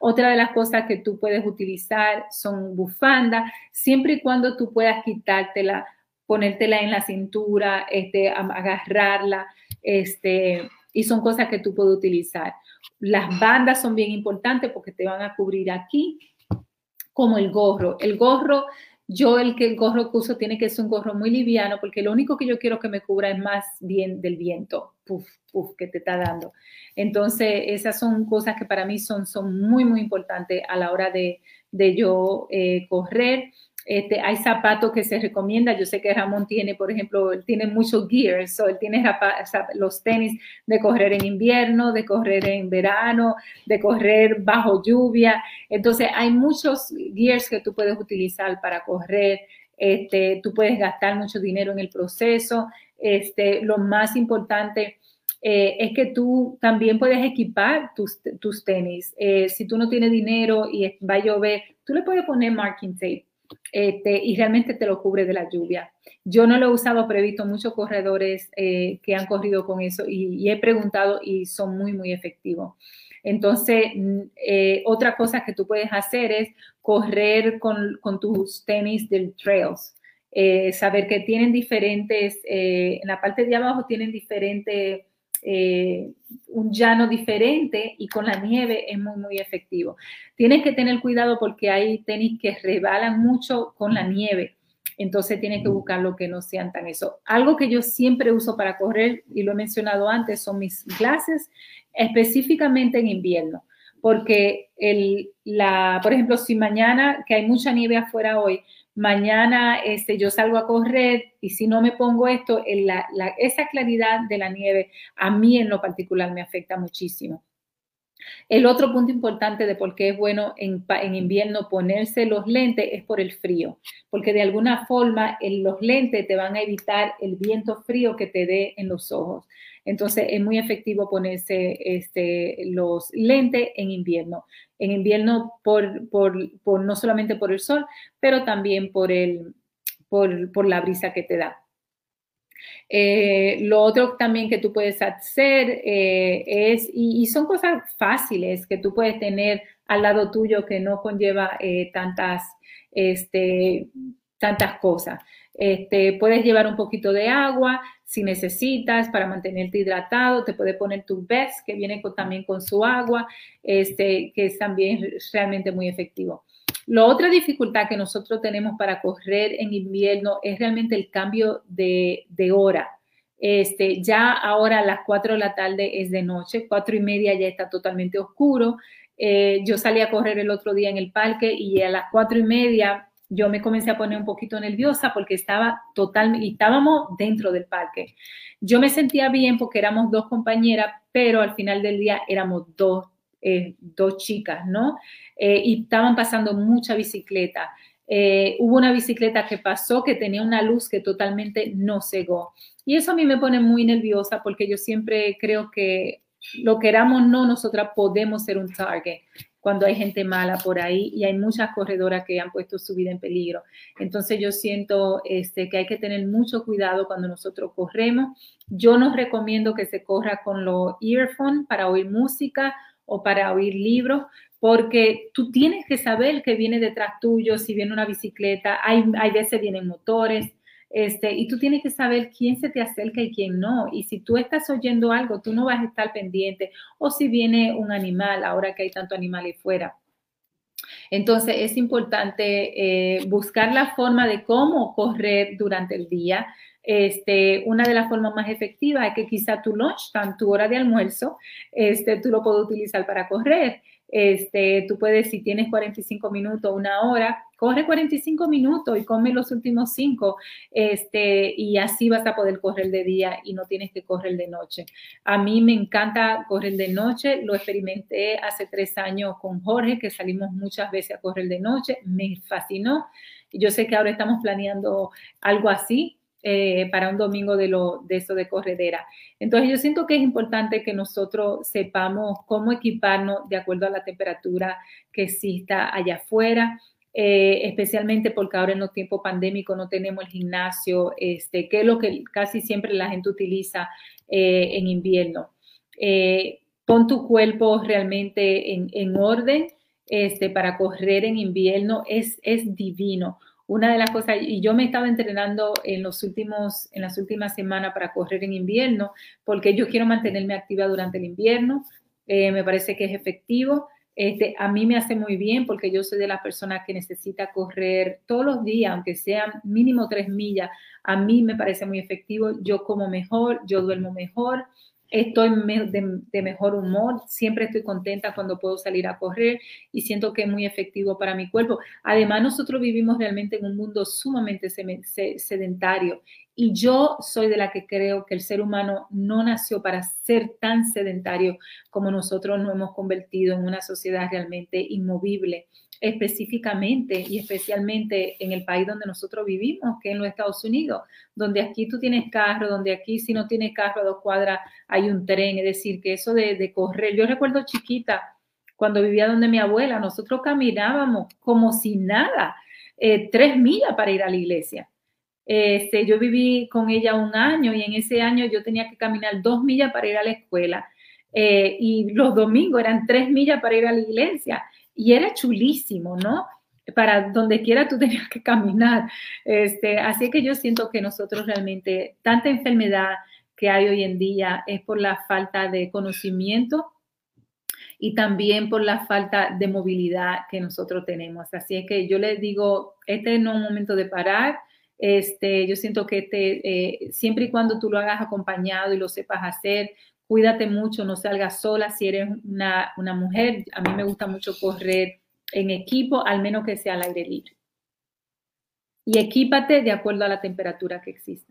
Otra de las cosas que tú puedes utilizar son bufandas, siempre y cuando tú puedas quitártela ponértela en la cintura, este, agarrarla, este, y son cosas que tú puedes utilizar. Las bandas son bien importantes porque te van a cubrir aquí, como el gorro. El gorro, yo el que el gorro que uso tiene que ser un gorro muy liviano porque lo único que yo quiero que me cubra es más bien del viento, puff, puff, que te está dando. Entonces, esas son cosas que para mí son, son muy, muy importantes a la hora de, de yo eh, correr. Este, hay zapatos que se recomienda. Yo sé que Ramón tiene, por ejemplo, él tiene muchos gears, so él tiene los tenis de correr en invierno, de correr en verano, de correr bajo lluvia. Entonces, hay muchos gears que tú puedes utilizar para correr. Este, tú puedes gastar mucho dinero en el proceso. Este, lo más importante eh, es que tú también puedes equipar tus, tus tenis. Eh, si tú no tienes dinero y va a llover, tú le puedes poner marking tape este, y realmente te lo cubre de la lluvia. Yo no lo he usado, pero he visto muchos corredores eh, que han corrido con eso y, he preguntado y son muy, muy efectivos. Entonces, mm, eh, otra cosa que tú puedes hacer es correr con, con tus tenis del trails. Eh, saber que tienen diferentes, en la parte de abajo tienen diferentes eh, un llano diferente y con la nieve es muy, muy efectivo. Tienes que tener cuidado porque hay tenis que rebalan mucho con la nieve. Entonces tienes que buscar lo que no sean tan eso. Algo que yo siempre uso para correr, y lo he mencionado antes, son mis clases, específicamente en invierno. Porque, el, la, por ejemplo, si mañana, que hay mucha nieve afuera hoy, mañana este, yo salgo a correr y si no me pongo esto, esa claridad de la nieve a mí en lo particular me afecta muchísimo. El otro punto importante de por qué es bueno en, invierno ponerse los lentes es por el frío, porque de alguna forma los lentes te van a evitar el viento frío que te dé en los ojos. Entonces es muy efectivo ponerse este, los lentes en invierno. En invierno por, no solamente por el sol, pero también por, el, por la brisa que te da. Eh, lo otro también que tú puedes hacer eh, es, y, son cosas fáciles que tú puedes tener al lado tuyo que no conlleva eh, tantas, este, tantas cosas. Este, puedes llevar un poquito de agua si necesitas para mantenerte hidratado. Te puedes poner tu vest que viene también con su agua, este, que es también realmente muy efectivo. La otra dificultad que nosotros tenemos para correr en invierno es realmente el cambio de, hora. Este, ya ahora a las 4 de la tarde es de noche, cuatro y media ya está totalmente oscuro. Eh, yo salí a correr el otro día en el parque y a las cuatro y media yo me comencé a poner un poquito nerviosa porque estaba total y estábamos dentro del parque. Yo me sentía bien porque éramos dos compañeras, pero al final del día éramos dos, eh, dos chicas, ¿no? Eh, y estaban pasando mucha bicicleta. Eh, hubo una bicicleta que pasó que tenía una luz que totalmente no cegó. Y eso a mí me pone muy nerviosa porque yo siempre creo que lo queramos o no, nosotras podemos ser un target cuando hay gente mala por ahí y hay muchas corredoras que han puesto su vida en peligro. Entonces yo siento este, que hay que tener mucho cuidado cuando nosotros corremos. Yo no recomiendo que se corra con los earphones para oír música o para oír libros, porque tú tienes que saber que viene detrás tuyo, si viene una bicicleta, hay, hay veces vienen motores, este, y tú tienes que saber quién se te acerca y quién no. Y si tú estás oyendo algo, tú no vas a estar pendiente. O si viene un animal, ahora que hay tanto animal ahí fuera. Entonces es importante eh, buscar la forma de cómo correr durante el día. Este, una de las formas más efectivas es que quizá tu lunch, tu hora de almuerzo, este, tú lo puedes utilizar para correr. Este, tú puedes, si tienes 45 minutos, una hora, corre 45 minutos y come los últimos 5, este, y así vas a poder correr de día y no tienes que correr de noche. A mí me encanta correr de noche, lo experimenté hace tres años con Jorge, que salimos muchas veces a correr de noche, me fascinó. Yo sé que ahora estamos planeando algo así, eh, para un domingo de, lo, de eso de corredera. Entonces yo siento que es importante que nosotros sepamos cómo equiparnos de acuerdo a la temperatura que exista allá afuera. Eh, especialmente porque ahora en los tiempos pandémicos no tenemos el gimnasio, este, que es lo que casi siempre la gente utiliza eh, en invierno. pon tu cuerpo realmente en, en orden este, para correr en invierno, es, es divino una de las cosas, y yo me estaba entrenando en, los últimos, en las últimas semanas para correr en invierno, porque yo quiero mantenerme activa durante el invierno, eh, me parece que es efectivo. Este, a mí me hace muy bien porque yo soy de las personas que necesita correr todos los días, aunque sean mínimo tres millas. A mí me parece muy efectivo. Yo como mejor, yo duermo mejor, estoy de, mejor humor, siempre estoy contenta cuando puedo salir a correr y siento que es muy efectivo para mi cuerpo. Además, nosotros vivimos realmente en un mundo sumamente sedentario y yo soy de la que creo que el ser humano no nació para ser tan sedentario como nosotros nos hemos convertido en una sociedad realmente inmovible específicamente y especialmente en el país donde nosotros vivimos, que es en los Estados Unidos, donde aquí tú tienes carro, donde aquí si no tienes carro a dos cuadras hay un tren, es decir, que eso de, correr, yo recuerdo chiquita, cuando vivía donde mi abuela, nosotros caminábamos como si nada, eh, tres millas para ir a la iglesia. Este, yo viví con ella un año y en ese año yo tenía que caminar dos millas para ir a la escuela eh, y los domingos eran tres millas para ir a la iglesia y era chulísimo, ¿no? Para donde quiera tú [laughs] tenías que caminar. Este, así que yo siento que nosotros realmente, tanta enfermedad que hay hoy en día es por la falta de conocimiento y también por la falta de movilidad que nosotros tenemos. Así que yo les digo, este no es un momento de parar. Este, yo siento que este, eh, siempre y cuando tú lo hagas acompañado y lo sepas hacer, cuídate mucho, no salgas sola si eres una, mujer. A mí me gusta mucho correr en equipo, al menos que sea al aire libre. Y equípate de acuerdo a la temperatura que existe.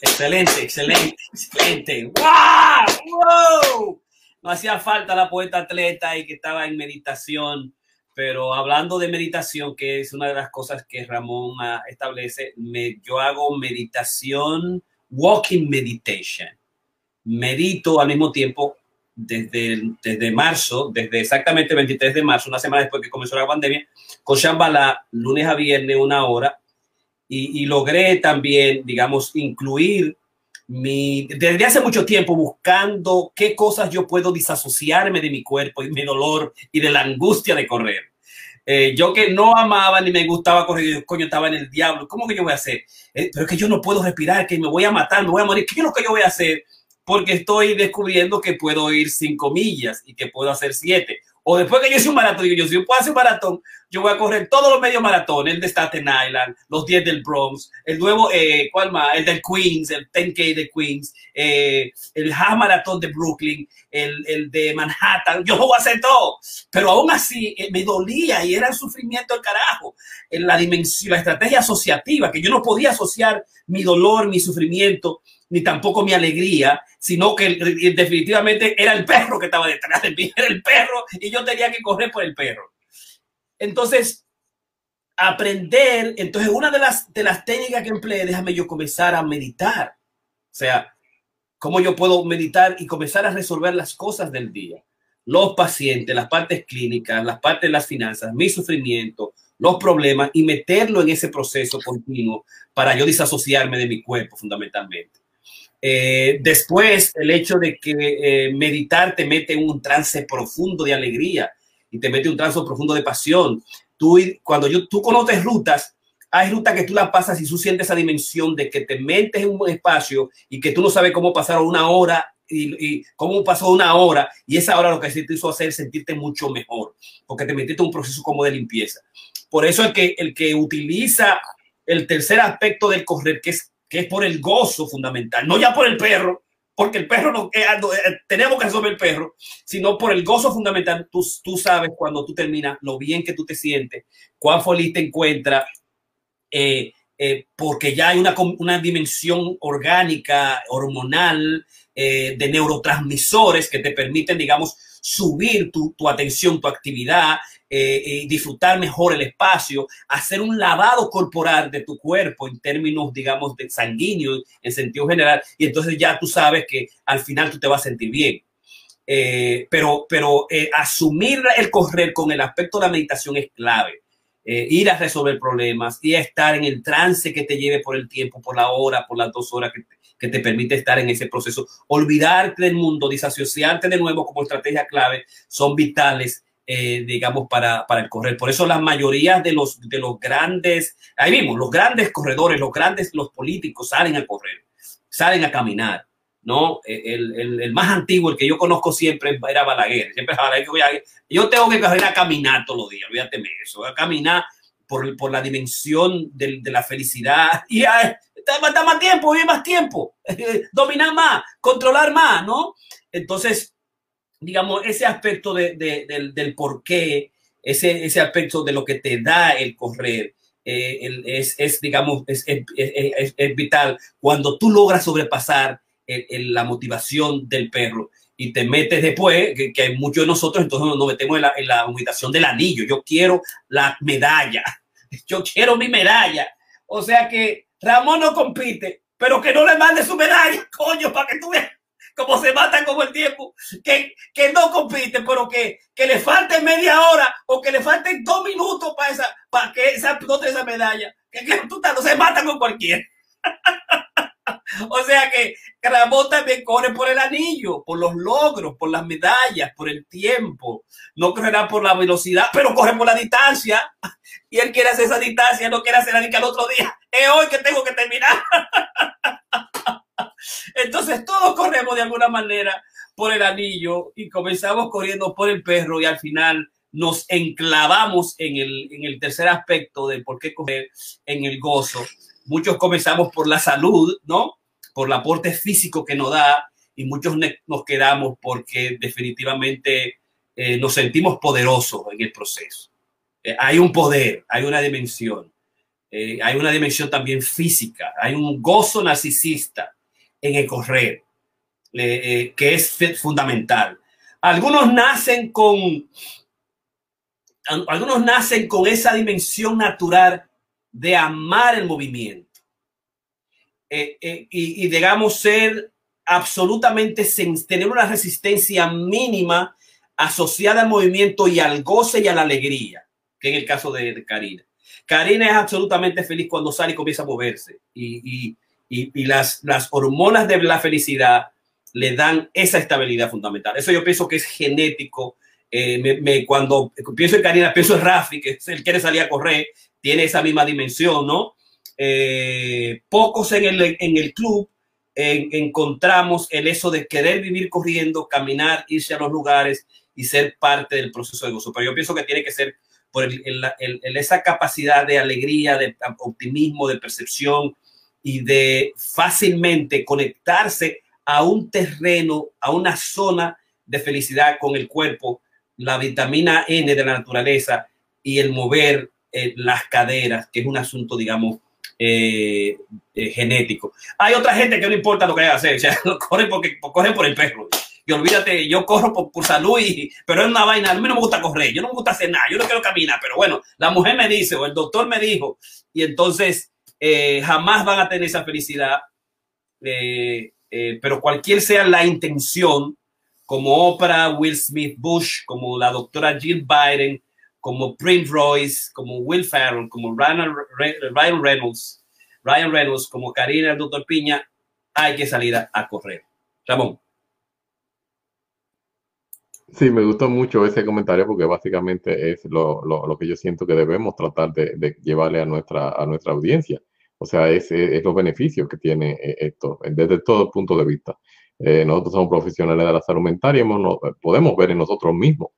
Excelente, excelente, excelente. ¡Wow! ¡Wow! No hacía falta la poeta atleta y que estaba en meditación, pero hablando de meditación, que es una de las cosas que Ramón establece, me, yo hago meditación walking meditation. Medito al mismo tiempo desde, desde marzo, desde exactamente el 23 de marzo, una semana después que comenzó la pandemia, con Shambhala, lunes a viernes, una hora, y, logré también, digamos, incluir mi, desde hace mucho tiempo buscando qué cosas yo puedo disasociarme de mi cuerpo y mi dolor y de la angustia de correr. Eh, yo que no amaba ni me gustaba correr, coño, estaba en el diablo. ¿Cómo que yo voy a hacer? Eh, pero es que yo no puedo respirar, que me voy a matar, me voy a morir. ¿Qué es lo que yo voy a hacer? Porque estoy descubriendo que puedo ir cinco millas y que puedo hacer siete. O después que yo hice un maratón, digo yo, si yo puedo hacer un maratón, yo voy a correr todos los medios maratones, el de Staten Island, los 10 del Bronx, el nuevo, eh, ¿cuál más? El del Queens, el 10K de Queens, eh, el half maratón de Brooklyn, el, el, de Manhattan, yo voy a hacer todo, pero aún así eh, me dolía y era el sufrimiento del carajo, en la dimensión, la estrategia asociativa, que yo no podía asociar mi dolor, mi sufrimiento, ni tampoco mi alegría, sino que definitivamente era el perro que estaba detrás de mí, [laughs] era el perro y yo tenía que correr por el perro. Entonces, aprender, entonces una de las, de las técnicas que empleé, déjame yo comenzar a meditar. O sea, cómo yo puedo meditar y comenzar a resolver las cosas del día. Los pacientes, las partes clínicas, las partes de las finanzas, mi sufrimiento, los problemas y meterlo en ese proceso continuo para yo disasociarme de mi cuerpo fundamentalmente. Eh, después, el hecho de que eh, meditar te mete en un trance profundo de alegría y te mete un trance profundo de pasión. Tú, cuando yo, tú conoces rutas, hay rutas que tú las pasas y tú sientes esa dimensión de que te metes en un espacio y que tú no sabes cómo pasar una hora y, cómo pasó una hora y esa hora lo que te hizo hacer sentirte mucho mejor porque te metiste un proceso como de limpieza. Por eso el que, el que utiliza el tercer aspecto del correr, que es que es por el gozo fundamental, no ya por el perro, porque el perro no, eh, eh, tenemos que resolver el perro, sino por el gozo fundamental. Tú, tú sabes cuando tú terminas lo bien que tú te sientes, cuán feliz te encuentras, eh, porque ya hay una, una dimensión orgánica, hormonal, de neurotransmisores que te permiten, digamos, subir tu, tu atención, tu actividad, eh, disfrutar mejor el espacio, hacer un lavado corporal de tu cuerpo en términos, digamos, de sanguíneo, en sentido general, y entonces ya tú sabes que al final tú te vas a sentir bien. Eh, pero pero eh, asumir el correr con el aspecto de la meditación es clave. ir a resolver problemas y a estar en el trance que te lleve por el tiempo, por la hora, por las dos horas que te, que te permite estar en ese proceso. Olvidarte del mundo, disasociarte de nuevo como estrategia clave son vitales eh, digamos, para, para, el correr. Por eso la mayoría de los, de los grandes, ahí mismo, los grandes corredores, los grandes, los políticos salen a correr, salen a caminar, ¿no? El, el, el más antiguo, el que yo conozco siempre era Balaguer. Siempre Balaguer, yo tengo que correr a caminar todos los días, olvídate de eso, a caminar por, por la dimensión de, de la felicidad [laughs] y a, está más tiempo, vive más tiempo, [laughs] dominar más, controlar más, ¿no? Entonces, digamos, ese aspecto de, de, del, por qué, ese, ese aspecto de lo que te da el correr, eh, es, es, digamos, es, es, es, vital cuando tú logras sobrepasar la motivación del perro y te metes después, que, que hay muchos de nosotros, entonces nos metemos en la, en la del anillo. Yo quiero la medalla, [laughs] yo quiero mi medalla. O sea que Ramón no compite, pero que no le mande su medalla, coño, para que tú veas como se matan como el tiempo, que, que no compiten, pero que, que le falte media hora o que le falten dos minutos para esa, para que esa, esa medalla, que, que tú no se matan con cualquiera. [laughs] o sea que Ramón también corre por el anillo, por los logros, por las medallas, por el tiempo. No correrá por la velocidad, pero corre por la distancia. Y él quiere hacer esa distancia, no quiere hacer la al otro día. Es hoy que tengo que terminar. [laughs] Entonces todos corremos de alguna manera por el anillo y comenzamos corriendo por el perro y al final nos enclavamos en el, en el tercer aspecto de por qué correr en el gozo. Muchos comenzamos por la salud, ¿no? Por el aporte físico que nos da y muchos nos quedamos porque definitivamente eh, nos sentimos poderosos en el proceso. Eh, hay un poder, hay una dimensión, eh, hay una dimensión también física, hay un gozo narcisista en el correr, eh, que es fundamental. Algunos nacen con, algunos nacen con esa dimensión natural de amar el movimiento eh, eh, y, digamos ser absolutamente tener una resistencia mínima asociada al movimiento y al goce y a la alegría, que en el caso de, Karina. Karina es absolutamente feliz cuando sale y comienza a moverse y, y, las, las hormonas de la felicidad le dan esa estabilidad fundamental. Eso yo pienso que es genético. Eh, cuando pienso en Karina, pienso en Rafi, que él quiere salir a correr, tiene esa misma dimensión, ¿no? Eh, pocos en el, en el club encontramos el eso de querer vivir corriendo, caminar, irse a los lugares y ser parte del proceso de gozo. Pero yo pienso que tiene que ser por esa capacidad de alegría, de optimismo, de percepción y de fácilmente conectarse a un terreno, a una zona de felicidad con el cuerpo, la vitamina N de la naturaleza y el mover eh, las caderas, que es un asunto, digamos, eh, eh, genético. Hay otra gente que no importa lo que haya hacer, o sea, [laughs] corren, porque, corren por el perro. Y olvídate, yo corro por, salud, y, pero es una vaina, a mí no me gusta correr, yo no me gusta hacer nada, yo no quiero caminar, pero bueno, la mujer me dice o el doctor me dijo, y entonces jamás van a tener esa felicidad, pero cualquier sea la intención, como Oprah, Will Smith Bush, como la doctora Jill Biden, como Prince Royce, como Will Ferrell, como Ryan, Reynolds, Ryan Reynolds, como Karina, el doctor Piña, hay que salir a, correr. Ramón. Sí, me gustó mucho ese comentario porque básicamente es lo, que yo siento que debemos tratar de, llevarle a nuestra, a nuestra audiencia. O sea, es, es, los beneficios que tiene eh, esto desde todo punto de vista. Eh, nosotros somos profesionales de la salud mental y hemos, podemos ver en nosotros mismos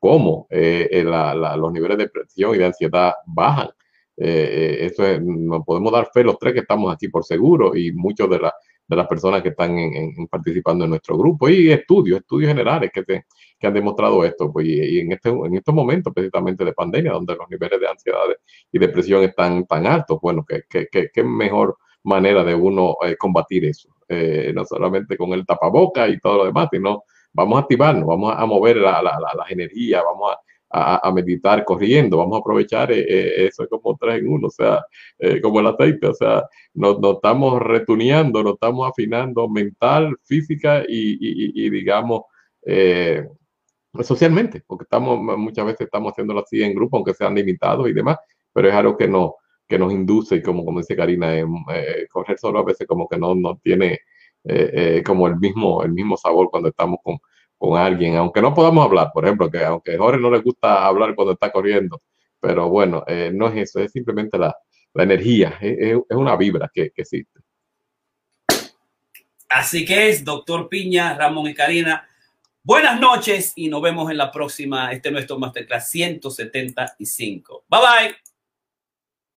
cómo eh, eh, los niveles de presión y de ansiedad bajan. Eh, eso es, nos podemos dar fe los tres que estamos aquí por seguro y muchos de, de las personas que están en, participando en nuestro grupo y estudios, estudios generales que, que han demostrado esto. Pues, y, en, este, en estos momentos precisamente de pandemia, donde los niveles de ansiedad y depresión están tan altos, bueno, qué que, mejor manera de uno combatir eso. no solamente con el tapaboca y todo lo demás, sino vamos a activarnos, vamos a mover la, la, las energías, vamos a, a, meditar corriendo, vamos a aprovechar eh, eh, eso como tres en uno, o sea, eh, como el aceite, o sea, nos, nos, estamos retuneando, nos estamos afinando mental, física y, y, digamos, socialmente, porque estamos, muchas veces estamos haciéndolo así en grupo, aunque sean limitados y demás, pero es algo que, no, que nos induce, y como, como dice Karina, correr solo a veces como que no, no tiene eh, eh, como el mismo, el mismo sabor cuando estamos con, con alguien, aunque no podamos hablar, por ejemplo, que aunque a Jorge no le gusta hablar cuando está corriendo, pero bueno, eh, no es eso, es simplemente la, la energía, es, es, una vibra que, que, existe. Así que es, doctor Piña, Ramón y Karina. Buenas noches y nos vemos en la próxima, este nuestro Masterclass 175. Bye bye.